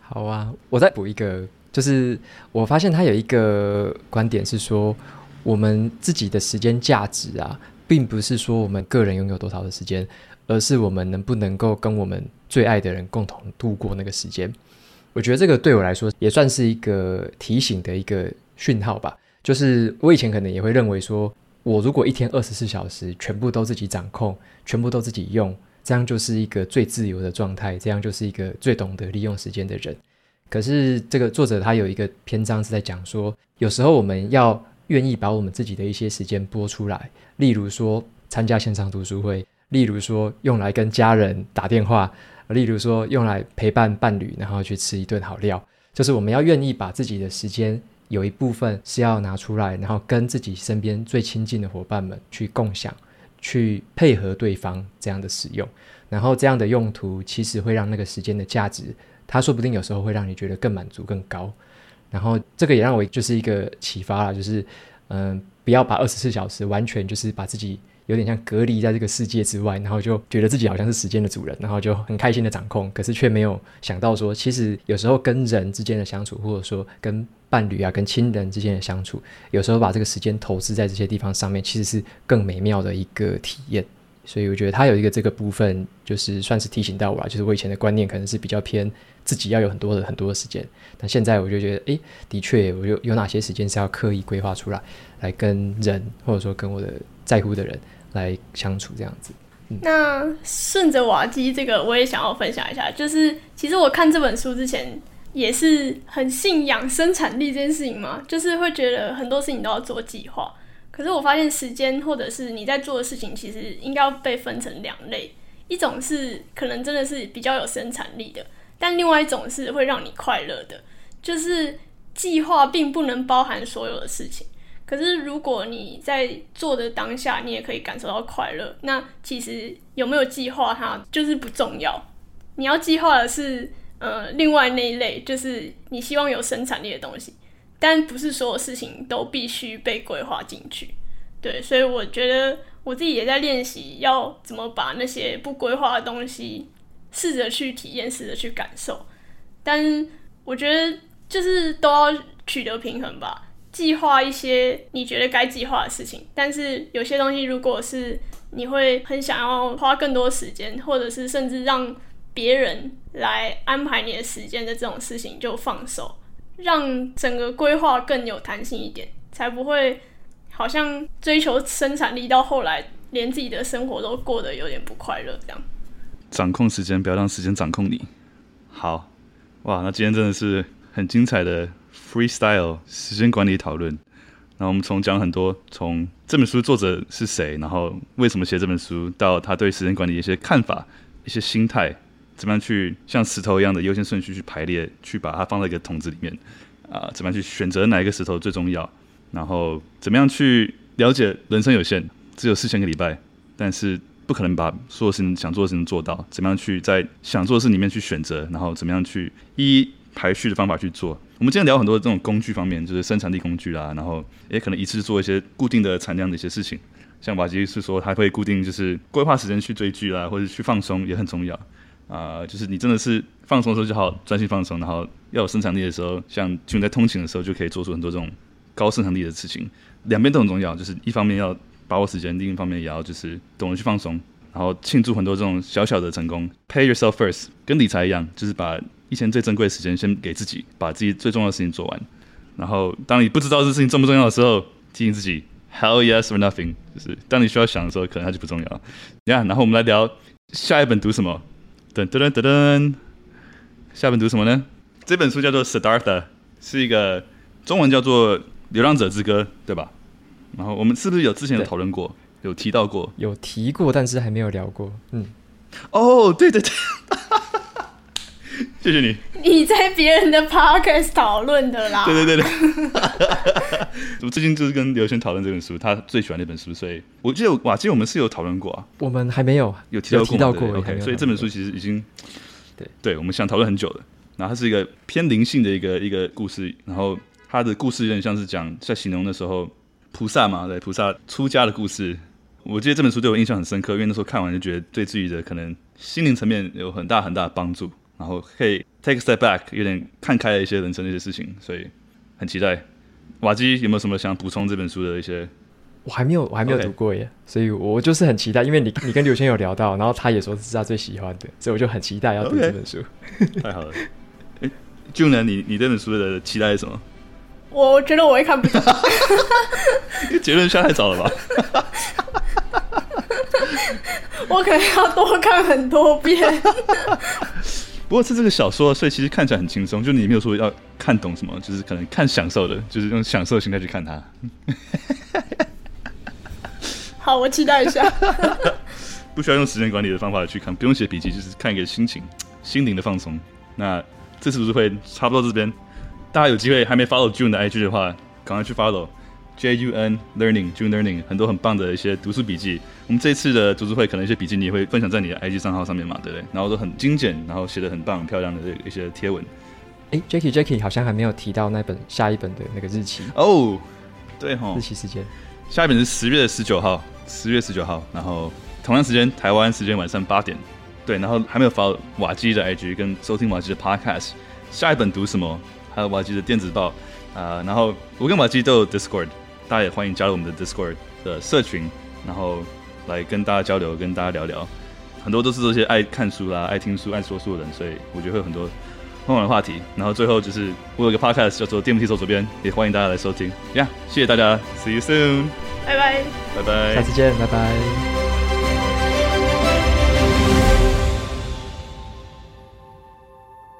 好啊，我再补一个，就是我发现他有一个观点是说，我们自己的时间价值啊。并不是说我们个人拥有多少的时间，而是我们能不能够跟我们最爱的人共同度过那个时间。我觉得这个对我来说也算是一个提醒的一个讯号吧。就是我以前可能也会认为说，我如果一天二十四小时全部都自己掌控，全部都自己用，这样就是一个最自由的状态，这样就是一个最懂得利用时间的人。可是这个作者他有一个篇章是在讲说，有时候我们要。愿意把我们自己的一些时间拨出来，例如说参加线上读书会，例如说用来跟家人打电话，例如说用来陪伴伴侣，然后去吃一顿好料。就是我们要愿意把自己的时间有一部分是要拿出来，然后跟自己身边最亲近的伙伴们去共享，去配合对方这样的使用。然后这样的用途其实会让那个时间的价值，它说不定有时候会让你觉得更满足、更高。然后这个也让我就是一个启发了，就是嗯、不要把二十四小时完全就是把自己有点像隔离在这个世界之外，然后就觉得自己好像是时间的主人，然后就很开心的掌控，可是却没有想到说，其实有时候跟人之间的相处，或者说跟伴侣啊、跟亲人之间的相处，有时候把这个时间投资在这些地方上面，其实是更美妙的一个体验。所以我觉得他有一个这个部分，就是算是提醒到我了。就是我以前的观念可能是比较偏自己要有很多的很多的时间，但现在我就觉得，诶，的确，我有有哪些时间是要刻意规划出来，来跟人或者说跟我的在乎的人来相处这样子。那顺着瓦基这个，我也想要分享一下，就是其实我看这本书之前也是很信仰生产力这件事情嘛，就是会觉得很多事情都要做计划。可是我发现时间或者是你在做的事情，其实应该要被分成两类，一种是可能真的是比较有生产力的，但另外一种是会让你快乐的。就是计划并不能包含所有的事情，可是如果你在做的当下，你也可以感受到快乐，那其实有没有计划它就是不重要。你要计划的是呃另外那一类，就是你希望有生产力的东西。但不是所有事情都必须被规划进去，对，所以我觉得我自己也在练习要怎么把那些不规划的东西试着去体验，试着去感受。但我觉得就是都要取得平衡吧，计划一些你觉得该计划的事情，但是有些东西如果是你会很想要花更多时间，或者是甚至让别人来安排你的时间的这种事情，就放手。让整个规划更有弹性一点，才不会好像追求生产力到后来，连自己的生活都过得有点不快乐这样。掌控时间，不要让时间掌控你。好，哇，那今天真的是很精彩的 freestyle 时间管理讨论。那我们从讲很多，从这本书作者是谁，然后为什么写这本书，到他对时间管理的一些看法、一些心态，怎么样去像石头一样的优先顺序去排列，去把它放在一个桶子里面，啊、怎么样去选择哪一个石头最重要，然后怎么样去了解人生有限，只有四千个礼拜，但是不可能把所有事情想做的事情做到，怎么样去在想做的事里面去选择，然后怎么样去一一排序的方法去做。我们今天聊很多这种工具方面，就是生产力工具啦，然后也可能一次做一些固定的产量的一些事情。像瓦基是说，他会固定就是规划时间去追剧啦，或者去放松也很重要啊、就是你真的是放松的时候就好专心放松，然后要有生产力的时候，像就在通勤的时候就可以做出很多这种高生产力的事情。两边都很重要，就是一方面要把握时间，另一方面也要就是懂得去放松，然后庆祝很多这种小小的成功。Pay yourself first，跟理财一样，就是把。一天最珍贵的时间，先给自己，把自己最重要的事情做完。然后，当你不知道这事情重不重要的时候，提醒自己，Hell yes or nothing。就是当你需要想的时候，可能它就不重要。呀、yeah，然后我们来聊下一本读什么？噔噔噔噔噔，下一本读什么呢？这本书叫做《Siddhartha》，是一个中文叫做《流浪者之歌》，对吧？然后我们是不是有之前有讨论过，有提到过？有提过，但是还没有聊过。嗯，哦，oh, 对对对。谢谢你。你在别人的 podcast 讨论的啦。对对对对。<laughs> 我最近就是跟刘轩讨论这本书，他最喜欢那本书，所以我记得哇，其实我们是有讨论过啊。我们还没有有提到过，提到过。OK，所以这本书其实已经对对，我们想讨论很久了。然后它是一个偏灵性的一个一个故事，然后它的故事有点像是讲在形容的时候菩萨嘛，对菩萨出家的故事。我记得这本书对我印象很深刻，因为那时候看完就觉得对自己的可能心灵层面有很大很大的帮助。然后可以 take a step back，有点看开了一些人生的一些事情，所以很期待。瓦基有没有什么想补充这本书的一些？我还没有，我还没有读过耶，Okay. 所以我就是很期待。因为你你跟刘谦有聊到，然后他也说这是他最喜欢的，所以我就很期待要读这本书。Okay. 太好了。哎，June 呢？你你这本书的期待是什么？我觉得我会看不懂。<laughs> 结论下太早了吧？<laughs> 我可能要多看很多遍。<laughs> 不过是这个小说，所以其实看起来很轻松。就你没有说要看懂什么，就是可能看享受的，就是用享受的心态去看它。好，我期待一下。<laughs> 不需要用时间管理的方法去看，不用写笔记，就是看一个心情、心灵的放松。那这次读书会差不多这边，大家有机会还没 follow June 的 IG 的话，赶快去 follow。J U N Learning June Learning 很多很棒的一些读书笔记。我们这次的读书会可能一些笔记你也会分享在你的 IG 账号上面嘛，对不对？然后都很精简，然后写的很棒、很漂亮的一些贴文。哎，Jacky Jacky 好像还没有提到那本下一本的那个日期哦。Oh, 对哈，日期时间，下一本是十月十九号，十月十九号，然后同样时间台湾时间晚上八点。对，然后还没有 follow 瓦基的 IG 跟收听瓦基的 Podcast。下一本读什么？还有瓦基的电子报啊、呃。然后我跟瓦基都有 Discord。大家也欢迎加入我们的 Discord 的社群，然后来跟大家交流，跟大家聊聊。很多都是这些爱看书啦、爱听书、爱说书的人，所以我觉得会有很多很好玩的话题。然后最后就是我有个 Podcast 叫做《电木 T 手左边》，也欢迎大家来收听。呀，谢谢大家，See you soon，拜拜，拜拜，下次见，拜拜。